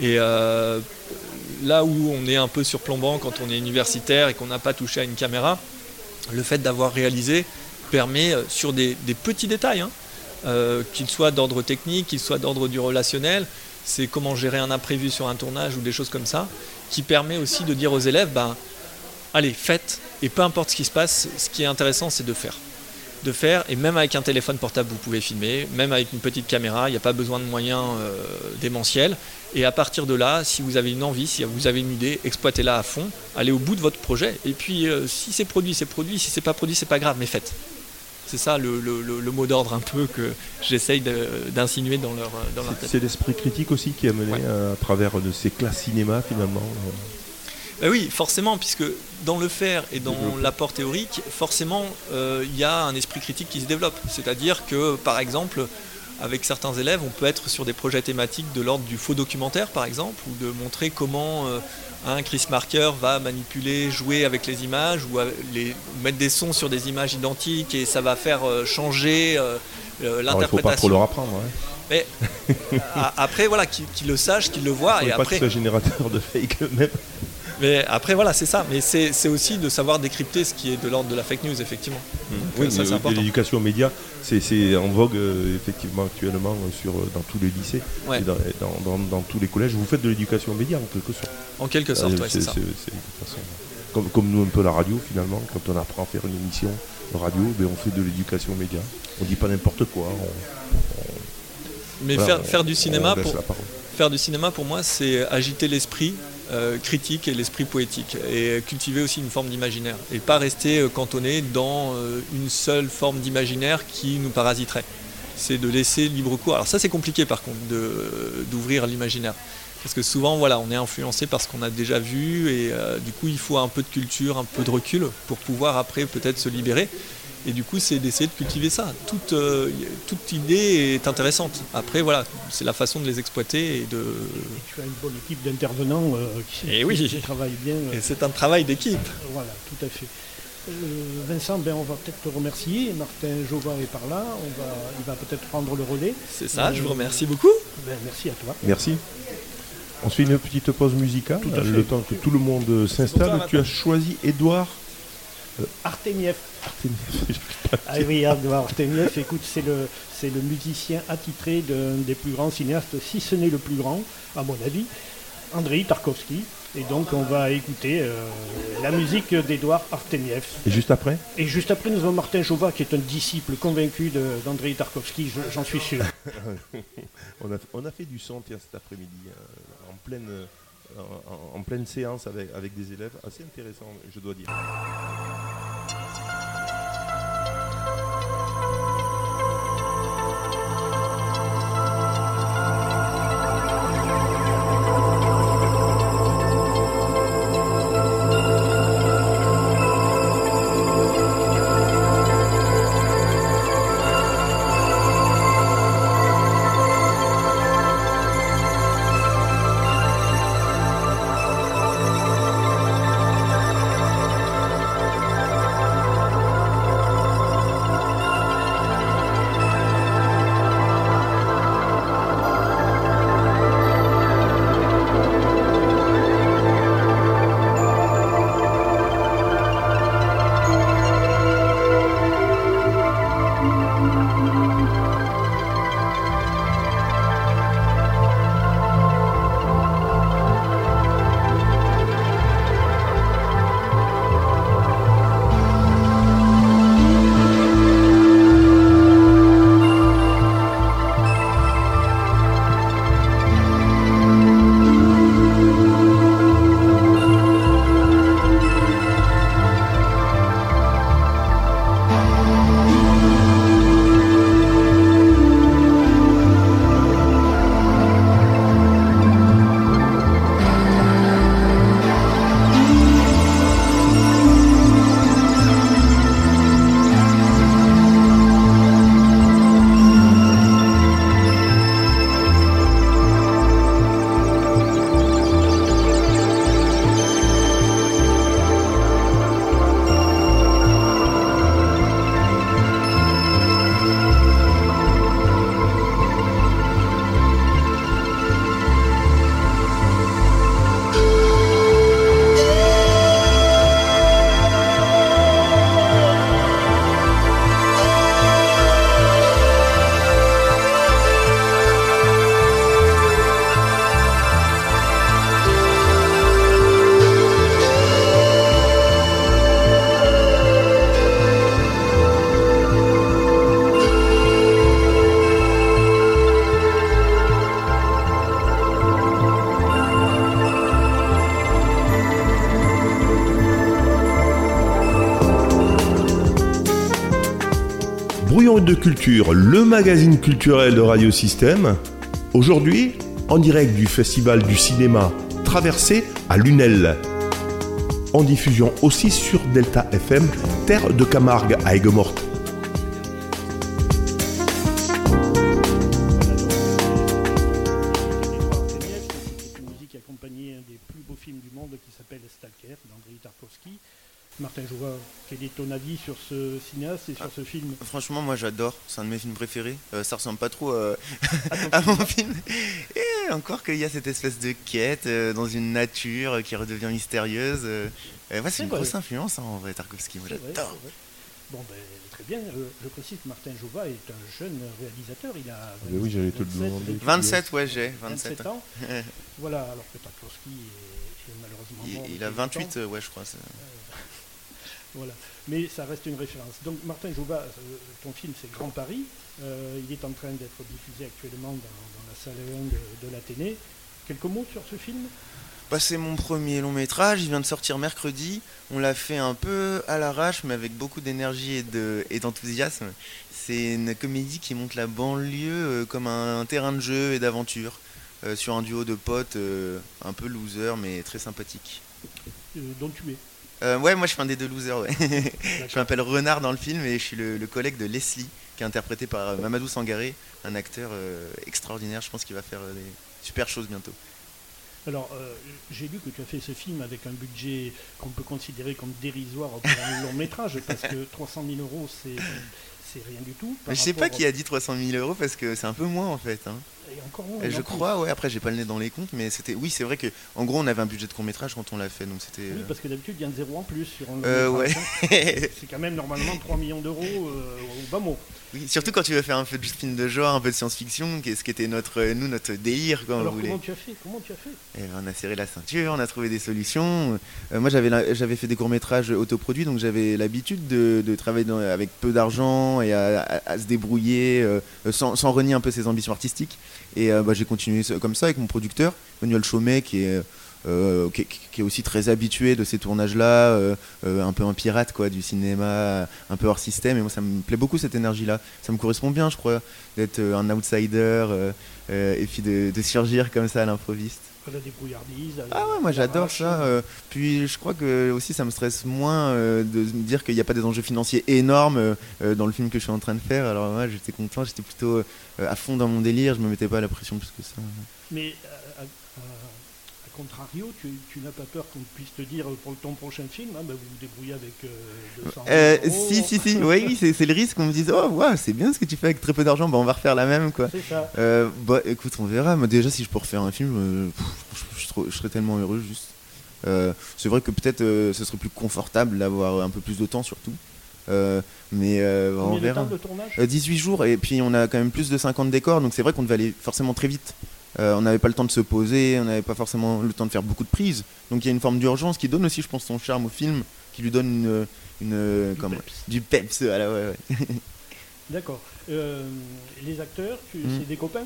Et là où on est un peu surplombant quand on est universitaire et qu'on n'a pas touché à une caméra, le fait d'avoir réalisé permet, sur des, des petits détails, hein, euh, qu'ils soient d'ordre technique, qu'ils soient d'ordre du relationnel, c'est comment gérer un imprévu sur un tournage ou des choses comme ça, qui permet aussi de dire aux élèves, ben, allez, faites, et peu importe ce qui se passe, ce qui est intéressant, c'est de faire de faire, et même avec un téléphone portable, vous pouvez filmer, même avec une petite caméra, il n'y a pas besoin de moyens euh, démentiels. Et à partir de là, si vous avez une envie, si vous avez une idée, exploitez-la à fond, allez au bout de votre projet, et puis euh, si c'est produit, c'est produit, si c'est pas produit, c'est pas grave, mais faites. C'est ça le, le- le- le mot d'ordre un peu que j'essaye d'insinuer dans leur, dans leur tête. C'est l'esprit critique aussi qui est Ouais. euh, à travers de ces classes cinéma finalement. euh. Bah oui, forcément, puisque dans le faire et dans l'apport théorique, forcément, euh, il y a un esprit critique qui se développe. C'est-à-dire que, par exemple, avec certains élèves, on peut être sur des projets thématiques de l'ordre du faux documentaire, par exemple, ou de montrer comment euh, un Chris Marker va manipuler, jouer avec les images, ou les, mettre des sons sur des images identiques, et ça va faire euh, changer euh, Alors, il faut pas trop l'interprétation. leur apprendre. Mais après, voilà, qu'ils le sachent, qu'ils le voient, Faut et pas après. générateur de fake <laughs> eux-mêmes. Mais après, voilà, c'est ça. Mais c'est aussi de savoir décrypter ce qui est de l'ordre de la fake news, effectivement. Oui, important. l'éducation aux médias, c'est- en vogue euh, effectivement actuellement euh, sur, euh, dans tous les lycées Ouais. et dans, et dans- dans- dans tous les collèges. Vous faites de l'éducation aux médias en quelque sorte. En quelque sorte, ouais, c'est ça. façon, comme, comme nous un peu la radio finalement, quand on apprend à faire une émission radio, ben, on fait de l'éducation aux médias. On dit pas n'importe quoi. on- Mais voilà, faire, on- faire du cinéma, pour, faire du cinéma, pour moi, c'est agiter l'esprit euh, critique et l'esprit poétique. Et cultiver aussi une forme d'imaginaire. Et pas rester euh, cantonné dans euh, une seule forme d'imaginaire qui nous parasiterait. C'est de laisser libre cours. Alors ça, c'est compliqué par contre, d'ouvrir l'imaginaire. Parce que souvent, voilà, on est influencé par ce qu'on a déjà vu et du coup, il faut un peu de culture, un peu de recul pour pouvoir après peut-être se libérer. Et du coup, c'est d'essayer de cultiver ça. Toute, euh, toute idée est intéressante. Après, voilà, c'est la façon de les exploiter et de. Et tu as une bonne équipe d'intervenants euh, qui, Eh oui. qui travaillent bien. euh, Et c'est un travail d'équipe. Voilà, tout à fait. Euh, Vincent, ben, on va peut-être te remercier. Martin Jova est par là. On va, il va peut-être prendre le relais. C'est ça, je vous remercie beaucoup. Ben, merci à toi. Merci. On se fait une petite pause musicale, le temps que tout le monde s'installe. Tu as choisi Edouard Artemiev. Artemiev. <laughs> Ah oui, Edouard Artemiev, écoute, c'est le, c'est le musicien attitré d'un des plus grands cinéastes, si ce n'est le plus grand, à mon avis, Andrei Tarkovsky. Et donc, on va écouter euh, la musique d'Edouard Artemiev. Et juste après? Et juste après, nous avons Martin Jova, qui est un disciple convaincu d'Andrei Tarkovsky, je- j'en suis sûr. <laughs> on, a, on a fait du son tiens, cet après-midi, euh, en, pleine, euh, en pleine séance avec, avec des élèves, assez intéressant, je dois dire. Le magazine culturel de Radio Système. Aujourd'hui, en direct du Festival du cinéma Traversée à Lunel. En diffusion aussi sur Delta FM, Terre de Camargue à Aigues-Mortes. Sur ce film Franchement, moi j'adore, c'est un de mes films préférés. Euh, ça ressemble pas trop euh, <laughs> à mon film. Et encore qu'il y a cette espèce de quête euh, dans une nature qui redevient mystérieuse. ouais, c'est une vrai. grosse influence hein, en vrai, Tarkovsky. Moi j'adore. Bon, ben, très bien. Euh, je précise que Martin Jouva est un jeune réalisateur. Il a Ah, mais oui, j'allais te le 27, demander. 27, ouais, j'ai 27 27. ans. <laughs> Voilà, alors que Tarkovsky est, est malheureusement mort. Il, a longtemps. 28, euh, ouais, je crois. Voilà. Mais ça reste une référence. Donc, Martin Jouva, euh, ton film, c'est Grand Paris. Euh, il est en train d'être diffusé actuellement dans, dans la salle 1 de, de l'Athénée. Quelques mots sur ce film? Bah, c'est mon premier long métrage, il vient de sortir mercredi. On l'a fait un peu à l'arrache, mais avec beaucoup d'énergie et de- et d'enthousiasme. C'est une comédie qui montre la banlieue euh, comme un, terrain de jeu et d'aventure, euh, sur un duo de potes euh, un peu loser, mais très sympathique. dont tu es. Euh, ouais, moi je suis un des deux losers, ouais. je m'appelle Renard dans le film et je suis le, le collègue de Leslie, qui est interprété par euh, Mamadou Sangaré, un acteur euh, extraordinaire. Je pense qu'il va faire des super choses bientôt. Alors, euh, j'ai lu que tu as fait ce film avec un budget qu'on peut considérer comme dérisoire pour un long métrage, parce que 300 000 euros, c'est c'est rien du tout. Mais je sais pas qui a dit 300 000 euros parce que c'est un peu moins en fait. hein. Et encore moins, Et en je plus. crois, ouais, après j'ai pas le nez dans les comptes, mais c'était. Oui, c'est vrai que en gros on avait un budget de court métrage quand on l'a fait, donc c'était. Oui, parce que d'habitude, il y a un zéro en plus sur un Euh, ouais. <laughs> C'est quand même normalement 3 millions d'euros euh, au bas mot. Oui, surtout quand tu veux faire un peu de film de genre, un peu de science-fiction, qu'est-ce qui était notre, nous, notre délire, quand Alors, comment tu as fait? Comment tu as fait? Ben, on a serré la ceinture, on a trouvé des solutions. Euh, moi, j'avais j'avais fait des courts-métrages autoproduits, donc j'avais l'habitude de, de travailler dans- avec peu d'argent et à, à- à se débrouiller euh, sans, sans renier un peu ses ambitions artistiques. Et euh, bah, j'ai continué comme ça avec mon producteur, Manuel Chaumet, qui est, euh, qui, est aussi très habitué de ces tournages-là, euh, un peu un pirate quoi, du cinéma, un peu hors système. Et moi, ça me plaît beaucoup cette énergie-là. Ça me correspond bien, je crois, d'être un outsider et puis de, de surgir comme ça à l'improviste. La débrouillardise Ah ouais, moi j'adore ça. euh, puis je crois que aussi ça me stresse moins euh, de me dire qu'il n'y a pas des enjeux financiers énormes euh, dans le film que je suis en train de faire. Alors moi j'étais content, j'étais plutôt à fond dans mon délire, je me mettais pas la pression plus que ça. Mais à, à- à contrario, tu, tu n'as pas peur qu'on puisse te dire pour ton prochain film, hein, bah, vous vous débrouillez avec euh, 200 000 Euh, euros. si, si, si, oui, oui, c'est le risque qu'on me dise Oh, c'est bien ce que tu fais avec très peu d'argent, bah on va refaire la même quoi. C'est ça. Euh, bah écoute, on verra. Moi déjà, si je peux refaire un film, euh, pff, je, serais trop- je serais tellement heureux juste. C'est vrai que peut-être ce serait plus confortable d'avoir un peu plus de temps surtout. Euh, mais euh, on Combien de verra. temps de tournage? Euh, 18 jours et puis on a quand même plus de 50 décors donc c'est vrai qu'on devait aller forcément très vite. Euh, on n'avait pas le temps de se poser, on n'avait pas forcément le temps de faire beaucoup de prises. Donc il y a une forme d'urgence qui donne aussi je pense son charme au film, qui lui donne une, une Du comment- peps. du peps. Voilà, ouais, ouais. <laughs> D'accord. Euh, les acteurs, tu- Mm. c'est des copains?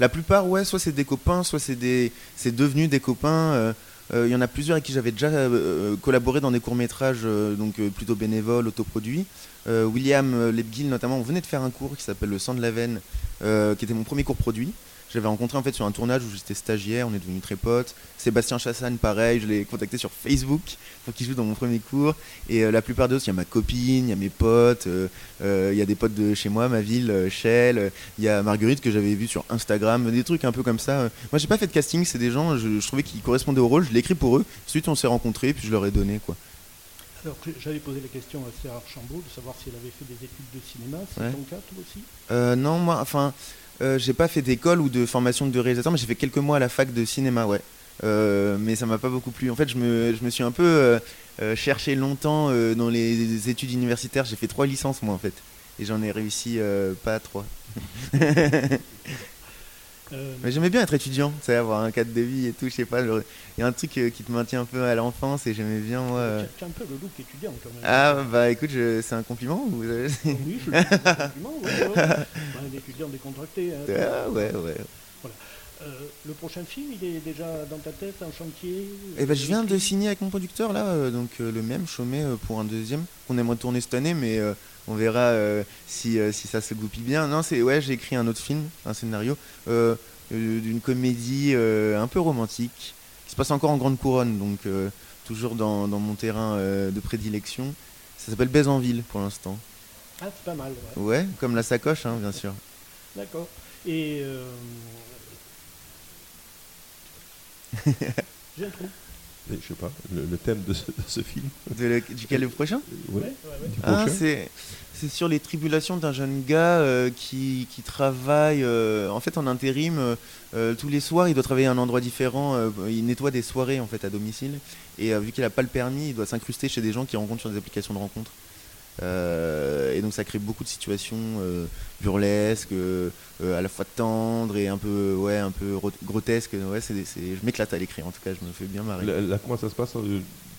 La plupart, ouais, soit c'est des copains, soit c'est des, c'est devenu des copains. euh, euh, Il y en a plusieurs avec qui j'avais déjà euh, collaboré dans des courts métrages, donc euh, plutôt bénévoles, autoproduits. Euh, William euh, Lebguil notamment, on venait de faire un cours qui s'appelle Le sang de la veine, euh, qui était mon premier cours produit. J'avais rencontré en fait sur un tournage où j'étais stagiaire, on est devenus très potes. Sébastien Chassagne, pareil, je l'ai contacté sur Facebook pour qu'il joue dans mon premier cours. Et euh, la plupart d'eux, il y a ma copine, il y a mes potes, euh, euh, il y a des potes de chez moi, ma ville, Shell, il y a Marguerite que j'avais vu sur Instagram, des trucs un peu comme ça. Moi, j'ai pas fait de casting, c'est des gens, je, je trouvais qu'ils correspondaient au rôle, je l'ai écrit pour eux. Ensuite, on s'est rencontrés, puis je leur ai donné quoi. Alors, j'avais posé la question à Serre Archambault de savoir si elle avait fait des études de cinéma. C'est Ouais. ton cas, toi aussi? Euh, non, moi, enfin, euh, j'ai pas fait d'école ou de formation de réalisateur, mais j'ai fait quelques mois à la fac de cinéma, ouais. Euh, mais ça m'a pas beaucoup plu. En fait, je me, je me suis un peu euh, cherché longtemps dans les études universitaires. J'ai fait trois licences, moi, en fait. Et j'en ai réussi pas trois. <laughs> Euh, Mais j'aimais bien être étudiant, tu sais, avoir un cadre de vie et tout, je sais pas. genre, Il y a un truc euh, qui te maintient un peu à l'enfance et j'aimais bien, moi. euh. un peu le look étudiant quand même. Ah, bah écoute, je- c'est un compliment ou... Oui, je le dis compliment, ouais, ouais. Un <laughs> étudiant décontracté. hein. Ah, ouais, ouais. Voilà. Euh, le prochain film, il est déjà dans ta tête, en chantier? Eh ben, je viens de signer avec mon producteur là, euh, donc euh, le même Chaumet pour un deuxième qu'on aimerait tourner cette année, mais euh, on verra euh, si, euh, si ça se goupille bien. Non, c'est ouais, j'ai écrit un autre film, un scénario euh, d'une comédie un peu romantique qui se passe encore en grande couronne, donc toujours dans, dans mon terrain de prédilection. Ça s'appelle Baise en ville pour l'instant. Ah, c'est pas mal. ouais. Ouais, comme la sacoche, hein, bien sûr. D'accord. Et. <laughs> J'ai un trou. Je sais pas, le, le thème de ce, de ce film. De le- duquel le prochain Ouais, Ouais, ouais, ouais. du Ah, c'est c'est sur les tribulations d'un jeune gars euh, qui, qui travaille euh, en fait en intérim euh, euh, tous les soirs. Il doit travailler à un endroit différent. euh, il nettoie des soirées en fait à domicile. Et euh, vu qu'il n'a pas le permis, il doit s'incruster chez des gens qui rencontrent sur des applications de rencontres. Euh, et donc ça crée beaucoup de situations euh, burlesques, euh, à la fois tendres et un peu ouais un peu ro- grotesques. Ouais, des- c'est- je m'éclate à l'écrire. En tout cas, je me fais bien marrer. Là, là, comment ça se passe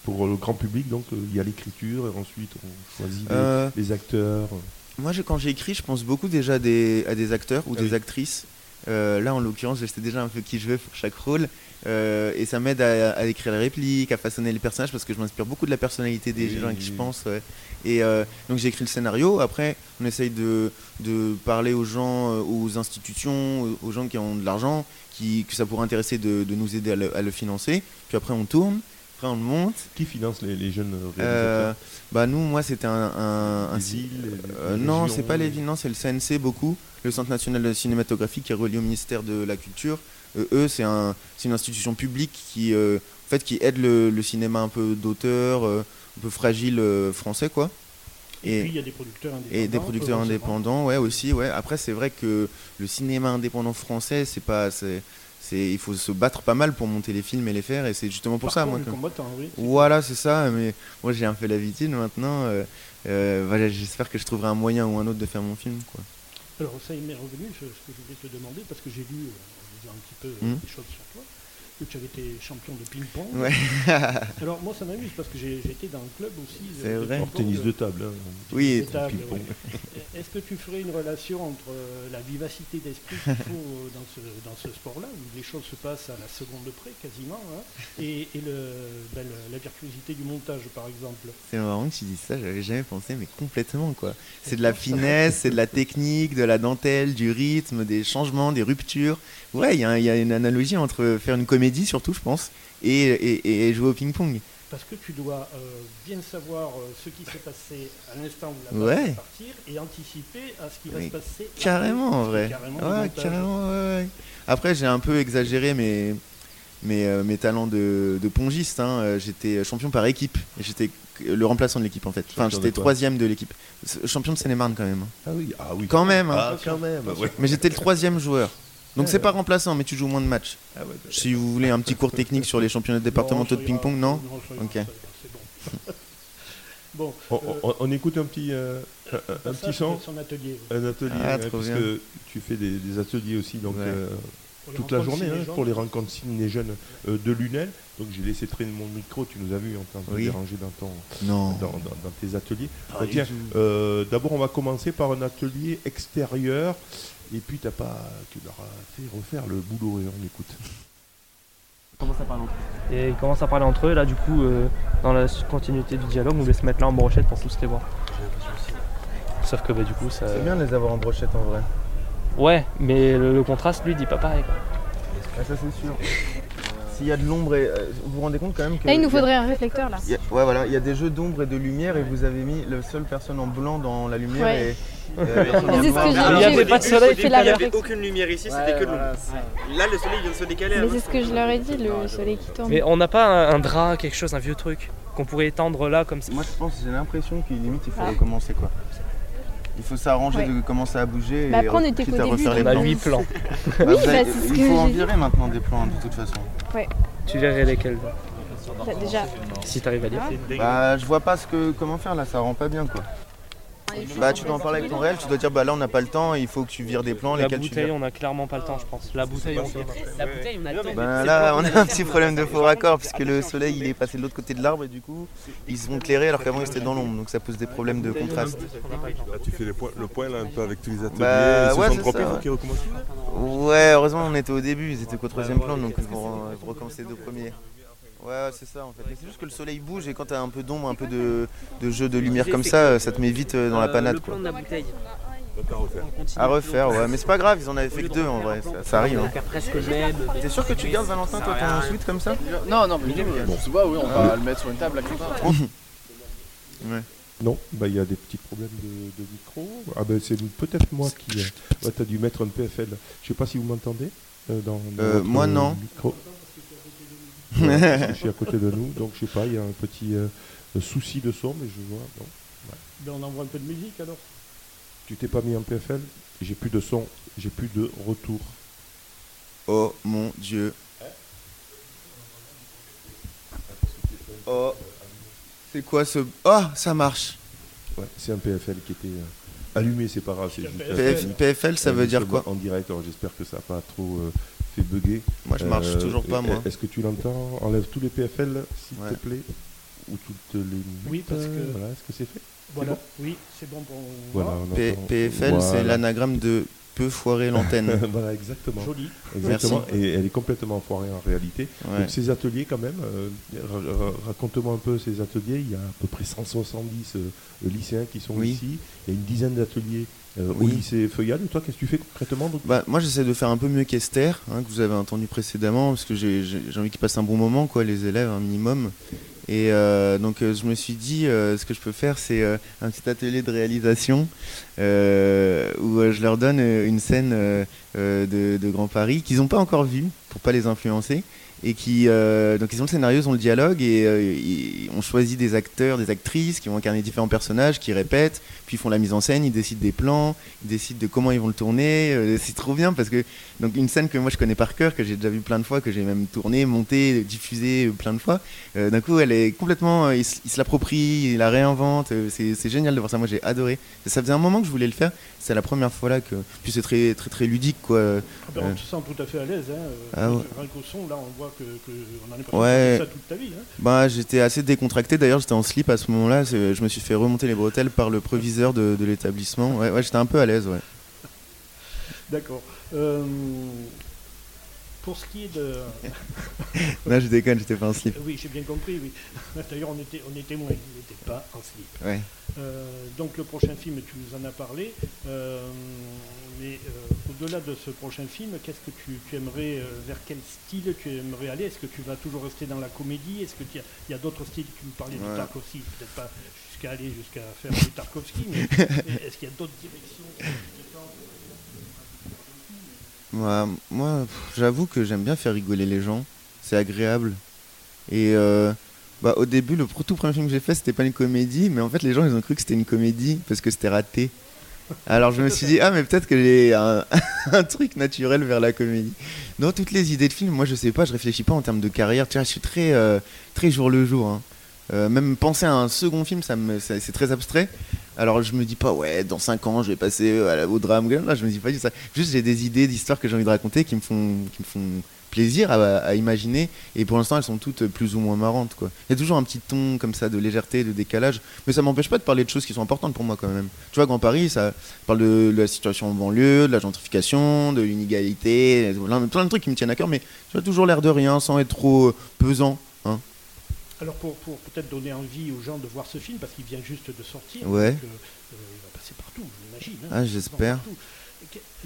pour le grand public Donc, il y a l'écriture, et ensuite on choisit les, les acteurs. Moi, je- quand j'écris, je pense beaucoup déjà des, à des acteurs ou Ah des oui. actrices. Euh, là, en l'occurrence, je sais déjà un peu qui je veux pour chaque rôle. Euh, et ça m'aide à, à écrire les répliques, à façonner les personnages, parce que je m'inspire beaucoup de la personnalité des Oui, gens à qui je pense. ouais. Et euh, donc, j'ai écrit le scénario. Après, on essaye de, de parler aux gens, euh, aux institutions, aux- gens qui ont de l'argent, qui, que ça pourrait intéresser de, de nous aider à le, à le financer. Puis après, on tourne. Après, on le monte. Qui finance les, les jeunes Euh, réalisateurs bah nous, moi, c'était un, un, un Les si- villes, les- les non, c'est pas les les- villes, non, c'est le CNC beaucoup, le Centre national de cinématographie qui est relié au ministère de la Culture. Euh, eux, c'est un, une institution publique qui, euh, en fait, qui aide le, le cinéma un peu d'auteur, euh, un peu fragile français, quoi. Et puis il y a des producteurs indépendants. Et des producteurs indépendants, ouais, aussi, ouais. Après, c'est vrai que le cinéma indépendant français, c'est pas, c'est, il faut se battre pas mal pour monter les films et les faire, et c'est justement pour ça, Parcours moi. du que- combattant, oui. Voilà, c'est ça, mais moi j'ai un peu l'habitude maintenant. euh, euh, voilà, j'espère que je trouverai un moyen ou un autre de faire mon film, quoi. Alors ça il m'est revenu ce que je voulais te demander parce que j'ai lu euh, en un petit peu euh, Mhm. des choses sur toi que tu avais été champion de ping-pong. Ouais. <laughs> Alors moi ça m'amuse parce que été dans le club aussi. de- C'est vrai. Ping-pong. tennis de table. hein. Oui, Tennis et de table, ping-pong. ouais. <laughs> Est-ce que tu ferais une relation entre euh, la vivacité d'esprit qu'il faut euh, dans ce, dans ce sport-là, où les choses se passent à la seconde près quasiment, hein, et, et le, ben, le- la virtuosité du montage par exemple? C'est marrant que tu dises ça, j'avais jamais pensé, mais complètement, quoi. C'est de la finesse, c'est de la technique, de la dentelle, du rythme, des changements, des ruptures. Ouais, il y, a y une analogie entre faire une comédie, surtout, je pense, et, et- et jouer au ping-pong. Parce que tu dois euh, bien savoir euh, ce qui s'est passé à l'instant où la balle Ouais. va partir et anticiper à ce qui va se passer. Carrément, en après. vrai. Carrément Ouais, carrément, ouais, ouais. Après, j'ai un peu exagéré mes, mes, euh, mes talents de, de pongiste. hein. J'étais champion par équipe. J'étais le remplaçant de l'équipe, en fait. Enfin, Champion de j'étais troisième de l'équipe. Champion de Seine-et-Marne, quand même. hein. Ah oui, ah oui. Quand même, hein. Ah, quand même. ouais. Mais j'étais le troisième joueur. Donc c'est pas remplaçant, mais tu joues moins de matchs. Ah ouais, Si vous voulez un petit cours technique sur les championnats départementaux Non, de ping-pong, non Ok. bon. <laughs> bon, On, euh, on- on écoute un petit, euh, un, un- petit son, atelier. un atelier, Ah, ouais, parce bien. que tu fais des, des ateliers aussi, donc Ouais. euh, toute la journée hein, pour les rencontres ciné jeunes euh, de Lunel. Donc j'ai laissé traîner mon micro, tu nous as vu en train de Oui. déranger dans, ton, Non. dans, dans- dans tes ateliers. Tiens, euh, d'abord on va commencer par un atelier extérieur. Et puis t'as pas, tu leur as fait refaire le boulot et on écoute. commence à parler entre eux. Et ils commencent à parler entre eux, là du coup, euh, dans la continuité du dialogue, on les se mettre là en brochette pour tous les voir. Sauf que bah, du coup, ça. C'est bien de les avoir en brochette en vrai. Ouais, mais le, le contraste, lui, il dit pas pareil. quoi. Ah, ça c'est sûr. S'il y a de l'ombre et. euh, vous vous rendez compte quand même que. Là, il nous a- faudrait un réflecteur là. a- ouais, voilà, il y a des jeux d'ombre et de lumière et vous avez mis la seule personne en blanc dans la lumière Ouais. et. <laughs> euh, Il y j'ai- avait pas de soleil. Il n'y avait aucune lumière ici, c'était que de l'ombre. Là, le soleil vient de se décaler. Mais hein. c'est ce que je leur ai dit, le soleil qui tourne. Mais on n'a pas un, un drap, quelque chose, un vieux truc qu'on pourrait étendre là comme ça. Moi je pense, j'ai l'impression qu'il limite il faut Ah. recommencer quoi. Il faut s'arranger Ouais. de commencer à bouger Bah et après, on était qu'au à début, refaire les On a plans. 8 plans. <laughs> Oui, Bah, vous bah, avez- c'est ce il faut en virer maintenant des plans de toute façon. Ouais, Tu verrais lesquels bah, déjà. Si t'arrives à lire. Bah je vois pas ce que comment faire là, ça rend pas bien quoi. Bah tu dois en parler avec ton réel, tu dois dire bah là on n'a pas le temps, il faut que tu vires des plans La lesquels tu bouteille, vires. on a clairement pas le temps, je pense. La bouteille, on. La bouteille, on a le temps. Ben là on a un petit problème de faux raccord puisque le soleil il est passé de l'autre côté de l'arbre et du coup ils sont éclairés alors qu'avant ils étaient dans l'ombre donc ça pose des problèmes de contraste. Là, tu fais les points- le point là un peu avec tous les ateliers. Bah, Ils se ouais, sont ça, il faut ouais. qu'ils recommencent. Ouais heureusement on était au début, ils étaient qu'au troisième plan donc il faut, il faut recommencer les deux premiers. Ouais, ouais, c'est ça en fait. Mais c'est juste que le soleil bouge et quand t'as un peu d'ombre, un peu de, de jeu de lumière comme ça, ça te met vite euh, dans la panade. Le Quoi. plan de la bouteille. À refaire, ouais. Mais c'est pas grave, ils en avaient fait que deux en vrai, ça, ça arrive. On va hein. T'es sûr que tu gardes Valentin, toi, ton suite comme ça Non, non, mais bon. tu vois, oui, on va le mettre sur une table. <laughs> Ouais. Non, bah il y a des petits problèmes de, de micro. Ah ben c'est peut-être moi qui. Euh, ouais, t'as dû mettre un PFL. Je sais pas si vous m'entendez. euh, dans, dans Euh, moi, euh, non. micro. <laughs> Je suis à côté de nous, donc je sais pas, il y a un petit euh, souci de son, mais je vois. Ouais. Ben, on envoie un peu de musique alors. Tu t'es pas mis en PFL J'ai plus de son, j'ai plus de retour. Oh mon dieu. Oh. C'est quoi ce. Oh, ça marche. Ouais, c'est un PFL qui était euh, allumé, c'est pas grave. PFL, ça veut dire quoi? En direct, alors j'espère que ça n'a pas trop euh, fait bugger. Moi, je marche toujours pas, moi. Est-ce que tu l'entends? Enlève tous les PFL, s'il Ouais. te plaît. Ou toutes les. Oui, parce euh, que- Voilà, est-ce que c'est fait? Voilà, bon? Oui, c'est bon pour Voilà, P- PFL, c'est l'anagramme de peu foirer l'antenne. <laughs> voilà, exactement. Joli. Exactement. Merci. Et elle est complètement foirée en réalité. Ouais. Donc ces ateliers, quand même, euh, ra- ra- raconte-moi un peu ces ateliers. Il y a à peu près 170 euh, lycéens qui sont Oui. ici. Il y a une dizaine d'ateliers euh, au Oui. lycée Feuillade. Et toi, qu'est-ce que tu fais concrètement Bah, moi j'essaie de faire un peu mieux qu'Esther, hein, que vous avez entendu précédemment, parce que j'ai envie qu'ils passent un bon moment, quoi, les élèves, un minimum. Et euh, donc euh, je me suis dit, euh, ce que je peux faire, c'est un petit atelier de réalisation où je leur donne une scène de, de Grand Paris qu'ils n'ont pas encore vue, pour pas les influencer. Et qui, euh, donc ils ont le scénario, ils ont le dialogue et euh, ils- on choisit des acteurs, des actrices qui vont incarner différents personnages, qui répètent, puis ils font la mise en scène, ils décident des plans, ils décident de comment ils vont le tourner. euh, c'est trop bien parce que donc une scène que moi je connais par cœur, que j'ai déjà vu plein de fois, que j'ai même tourné, monté, diffusé euh, plein de fois. euh, D'un coup, elle est complètement, ils se ils se l'approprient, ils la réinventent. c'est génial de voir ça. Moi, j'ai adoré. Ça faisait un moment que je voulais le faire. C'est la première fois là que. Puis c'est très très très ludique quoi. Ah ben, on te sent tout à fait à l'aise. Hein. Ah ouais. Rien qu'au son, là, on voit que, que on en est pas Ouais. ça toute ta vie. Hein. Bah, j'étais assez décontracté. D'ailleurs, j'étais en slip à ce moment-là. Je me suis fait remonter les bretelles par le proviseur de, de l'établissement. Ouais, ouais j'étais un peu à l'aise, ouais. D'accord. Euh, pour ce qui est de. <laughs> Là, je déconne, j'étais pas en slip. Oui, j'ai bien compris, oui. <laughs> D'ailleurs, on était, on est témoins, il n'était pas en slip. Ouais. Euh, donc, le prochain film, tu nous en as parlé. Euh, mais euh, au-delà de ce prochain film, qu'est-ce que tu, tu aimerais, vers quel style tu aimerais aller? Est-ce que tu vas toujours rester dans la comédie? Est-ce qu'il y a, il y a d'autres styles? Tu nous parlais Ouais. de Tarkovsky, peut-être pas jusqu'à aller jusqu'à faire du Tarkovsky, mais <laughs> est-ce qu'il y a d'autres directions? Moi, j'avoue que j'aime bien faire rigoler les gens. C'est agréable. Et euh, bah, au début, le tout premier film que j'ai fait, c'était pas une comédie, mais en fait, les gens, ils ont cru que c'était une comédie parce que c'était raté. Alors je me suis dit, ah, mais peut-être que j'ai un, <laughs> un truc naturel vers la comédie. Non, toutes les idées de films, moi, je sais pas, je réfléchis pas en termes de carrière. Tu vois, je suis très, euh, très jour le jour. hein. Euh, même penser à un second film, c'est très abstrait. Alors je me dis pas, ouais, dans 5 ans, je vais passer au drame. Là, je me dis pas ça. Juste, j'ai des idées d'histoires que j'ai envie de raconter qui me font, plaisir à, imaginer. Et pour l'instant, elles sont toutes plus ou moins marrantes. Il y a toujours un petit ton comme ça de légèreté, de décalage. Mais ça m'empêche pas de parler de choses qui sont importantes pour moi quand même. Tu vois, Grand Paris, ça parle de, la situation en banlieue, de la gentrification, de l'inégalité, plein plein de trucs qui me tiennent à cœur. Mais tu vois, toujours l'air de rien, sans être trop pesant. Alors pour, pour peut-être donner envie aux gens de voir ce film, parce qu'il vient juste de sortir, Ouais. donc, euh, euh, il va passer partout, j'imagine. hein, Ah, j'espère.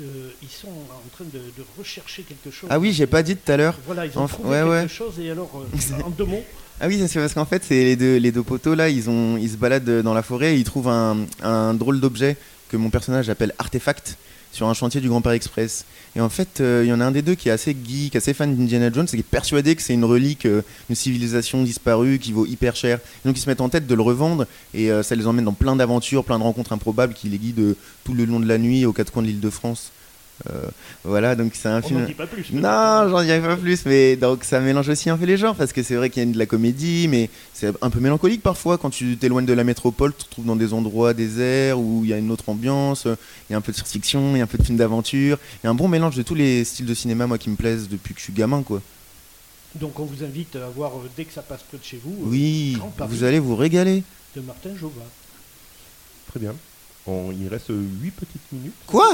euh, ils sont en train de, de rechercher quelque chose. Ah oui, j'ai pas dit tout à l'heure. Voilà, ils ont Enf- trouvé ouais, quelque ouais. chose et alors, euh, <laughs> en deux mots, Ah oui, c'est parce qu'en fait, c'est les deux, les deux poteaux là, ils, ont, ils se baladent dans la forêt et ils trouvent un, un drôle d'objet que mon personnage appelle artefact sur un chantier du Grand Paris Express. Et en fait, euh, il y en a un des deux qui est assez geek, assez fan d'Indiana Jones et qui est persuadé que c'est une relique euh, d'une civilisation disparue qui vaut hyper cher. Et donc ils se mettent en tête de le revendre et euh, ça les emmène dans plein d'aventures, plein de rencontres improbables qui les guident euh, tout le long de la nuit aux quatre coins de l'île de France. Euh, voilà, donc c'est un On film. dit pas plus. Non, j'en dirai pas plus, mais donc ça mélange aussi un peu les genres parce que c'est vrai qu'il y a de la comédie, mais c'est un peu mélancolique parfois quand tu t'éloignes de la métropole, tu te retrouves dans des endroits déserts où il y a une autre ambiance, il y a un peu de science-fiction, il y a un peu de film d'aventure, il y a un bon mélange de tous les styles de cinéma moi qui me plaisent depuis que je suis gamin quoi. donc on vous invite à voir euh, dès que ça passe près de chez vous. euh, Oui, vous allez vous régaler. De Martin Jova. Très bien. On- il reste 8 petites minutes. Quoi?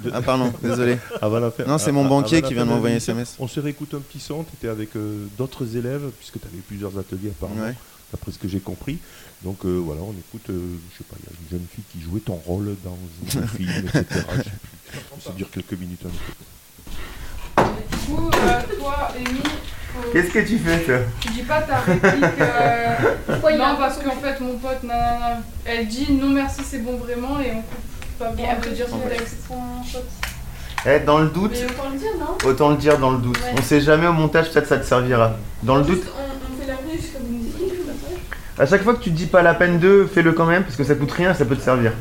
De- Ah, pardon, désolé. Avant la fin- Non, c'est à- mon à- banquier avant la qui vient de m'envoyer un SMS. On se réécoute un petit son, tu étais avec euh, d'autres élèves, puisque tu avais plusieurs ateliers apparemment, Ouais. d'après ce que j'ai compris. Donc euh, voilà, on écoute, euh, je sais pas, il y a une jeune fille qui jouait ton rôle dans un film, etc. Je sais plus. <laughs> Ça dure quelques minutes. un peu. Du coup, euh, toi, Amy, faut- Qu'est-ce que tu fais, toi? Tu dis pas ta réplique. euh, Pourquoi il y a non, parce qu'en fait, mon pote, nanana, elle dit non merci, c'est bon vraiment, et on coupe pas dire texte. Eh, dans le doute, Mais autant le dire, non? Autant le dire dans le doute. Ouais. On sait jamais au montage, peut-être ça te servira. Dans le doute, Juste, on, on fait la vraie jusqu'à vous me dites. à chaque fois que tu dis pas la peine de, fais-le quand même, parce que ça coûte rien, ça peut te servir.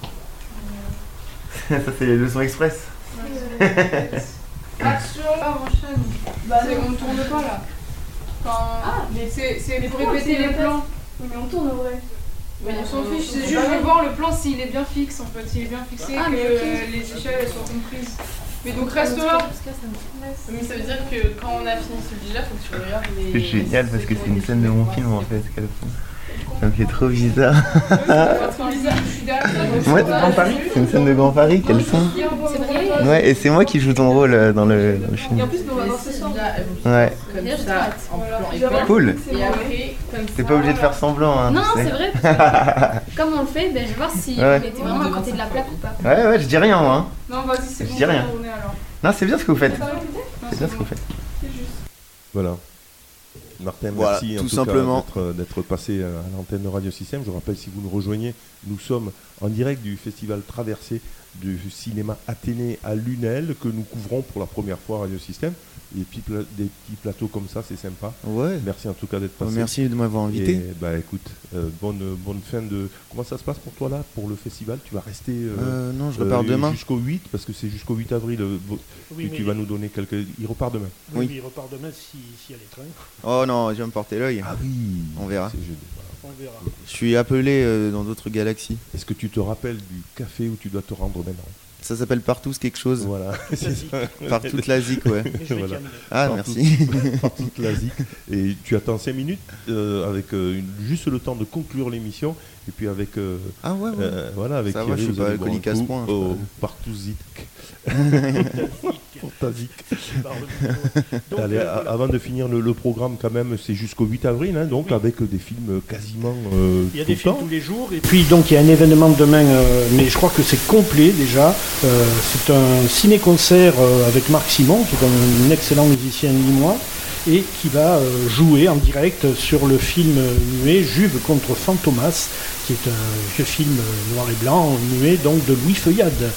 <laughs> ça, c'est les leçons express. <laughs> Action, ah, enchaîne. Bah on tourne pas là. Ah, mais c'est pour répéter les plans. Oui, mais on tourne en vrai. Mais on s'en fiche, c'est juste je veux voir le plan s'il est bien fixe en fait, s'il est bien fixé, Ah, que les échelles elles soient comprises. Mais donc reste là. Mais ça veut dire que quand on a fini celui-là, faut que tu regardes les. C'est génial parce que c'est une scène de mon film en fait. qu'elles font. Ça me fait trop bizarre. Moi, de Grand Paris C'est une scène de Grand Paris qu'elles font. C'est vrai Ouais, et c'est moi qui joue ton rôle euh, dans le, dans le film. Et en plus, on va voir ce soir. Ouais. Comme ça, en plan Cool. Et après, comme T'es pas obligé de faire semblant. Hein, Non, c'est vrai. parce <laughs> que Comme on le fait, ben, je vais voir si Ouais. on était vraiment à côté de la plaque ou pas. Ouais, ouais, je dis rien moi. hein. Non, vas-y, c'est Je bon. dis rien. alors. Non, c'est bien ce que vous faites. C'est bien ce que vous faites. C'est juste. Voilà. Martin, Voilà, merci en tout simplement. d'être- d'être passé à l'antenne de Radio Système. Je rappelle, si vous nous rejoignez, nous sommes en direct du festival Traversée du cinéma Athénée à Lunel que nous couvrons pour la première fois à Radio Système. Des petits, pla- des petits plateaux comme ça, c'est sympa. Ouais. Merci en tout cas d'être passé. Merci de m'avoir invité. Et, bah écoute, euh, bonne, bonne fin de. Comment ça se passe pour toi là, pour le festival? Tu vas rester. euh, Euh, non, je repars demain. Jusqu'au 8, parce que c'est jusqu'au 8 avril. euh, Oui, tu vas nous donner quelques. Il repart demain. Oui, oui, il repart demain si- s'il y a les trains. Oh non, je vais me porter l'œil. Ah oui. On verra. On verra. Je suis appelé euh, dans d'autres galaxies. Est-ce que tu te rappelles du café où tu dois te rendre maintenant? Ça s'appelle Partout quelque chose. Voilà. <laughs> Par toute la zik, ouais. Voilà. Ah, Par merci. toute- par toute la zik. Et tu attends 5 minutes euh, avec euh, une- juste le temps de conclure l'émission. Et puis avec. euh, Ah ouais, ouais. euh, voilà, avec Ça va, je suis pas alcoolique à ce point, je Allez. Avant de finir le, le programme, quand même, c'est jusqu'au 8 avril, hein, donc avec des films quasiment. euh, Il y a tout des films temps. tous les jours. Et puis donc il y a un événement demain, euh, mais je crois que c'est complet déjà. Euh, c'est un ciné-concert euh, avec Marc Simon, qui est un, excellent musicien limois, et qui va euh, jouer en direct sur le film muet Juve contre Fantomas, qui est un vieux film euh, noir et blanc muet donc de Louis Feuillade,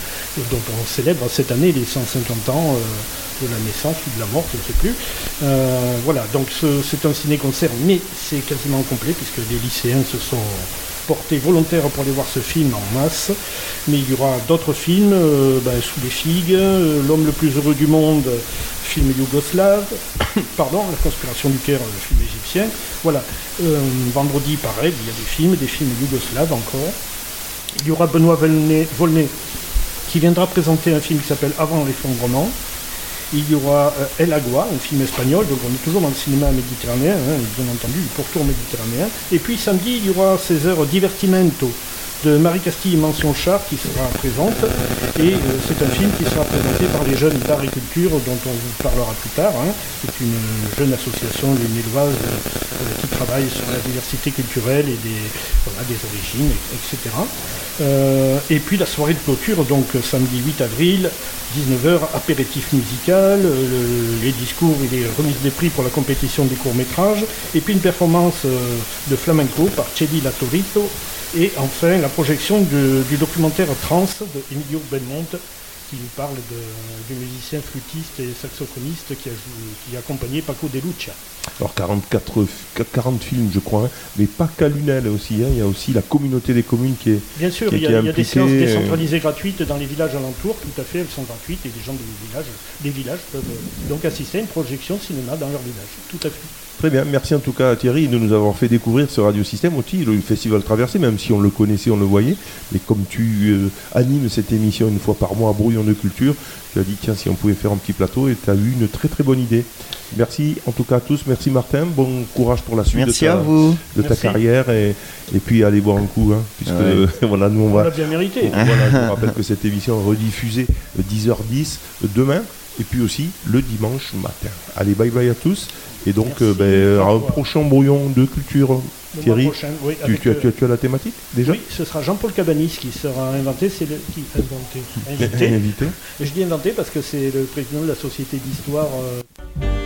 dont on célèbre cette année les 150 ans. euh, de la naissance ou de la mort, je ne sais plus. Voilà, donc ce- c'est un ciné-concert, mais c'est quasiment complet puisque les lycéens se sont portés volontaires pour aller voir ce film en masse. Mais il y aura d'autres films, euh, ben, Sous les figues, euh, L'homme le plus heureux du monde, film yougoslave, <coughs> pardon, La conspiration du Caire, le film égyptien. Voilà, Euh, vendredi pareil, il y a des films, des films yougoslaves encore. Il y aura Benoît Volney qui viendra présenter un film qui s'appelle Avant l'effondrement. Il y aura euh, El Agua, un film espagnol, donc on est toujours dans le cinéma méditerranéen, hein, bien entendu, le pourtour méditerranéen. Et puis samedi, il y aura César Divertimento de Marie-Castille Mention Char qui sera présente. Et euh, c'est un film qui sera présenté par les jeunes d'art et culture dont on vous parlera plus tard. hein. C'est une jeune association lunéloise euh, qui travaille sur la diversité culturelle et des, origines, etc. Euh, et puis la soirée de clôture, donc euh, samedi 8 avril, 19h, apéritif musical, euh, le- les discours et les remises des prix pour la compétition des courts-métrages, et puis une performance euh, de flamenco par Chedi Latorito, et enfin la projection de- du documentaire Trans de Emilio Belmont, qui nous parle de- du musicien flûtiste et saxophoniste qui a, joué- qui a accompagné Paco de Lucia. Alors 44, f- 40 films, je crois, hein, mais pas qu'à Lunel aussi. hein, il y a aussi la communauté des communes qui est. Bien sûr, il y, a, qui est il y a des séances euh, décentralisées gratuites dans les villages alentours, tout à fait, elles sont gratuites et les gens des villages, des villages peuvent euh, donc assister à une projection cinéma dans leur village, tout à fait. Très bien, merci en tout cas à Thierry de nous avoir fait découvrir ce radiosystème aussi, le Festival Traversé, même si on le connaissait, on le voyait. Mais comme tu euh, animes cette émission une fois par mois à Brouillon de Culture, tu as dit tiens si on pouvait faire un petit plateau et tu as eu une très très bonne idée. Merci en tout cas à tous, merci Martin, bon courage pour la suite Merci de ta, à vous. de ta Merci. carrière et, et puis allez boire un coup, hein, puisque Ouais. <laughs> voilà, nous on On va... l'a bien mérité. <laughs> Voilà, je vous rappelle <laughs> que cette émission est rediffusée euh, 10h10 demain et puis aussi le dimanche matin. Allez, bye bye à tous. Et donc, euh, ben, un prochain brouillon de culture. Thierry, prochain, oui, tu, as, tu as- tu as la thématique déjà Oui, ce sera Jean-Paul Cabanis qui sera inventé, c'est le qui inventé, <laughs> invité. Je dis inventé parce que c'est le président de la société d'histoire. euh,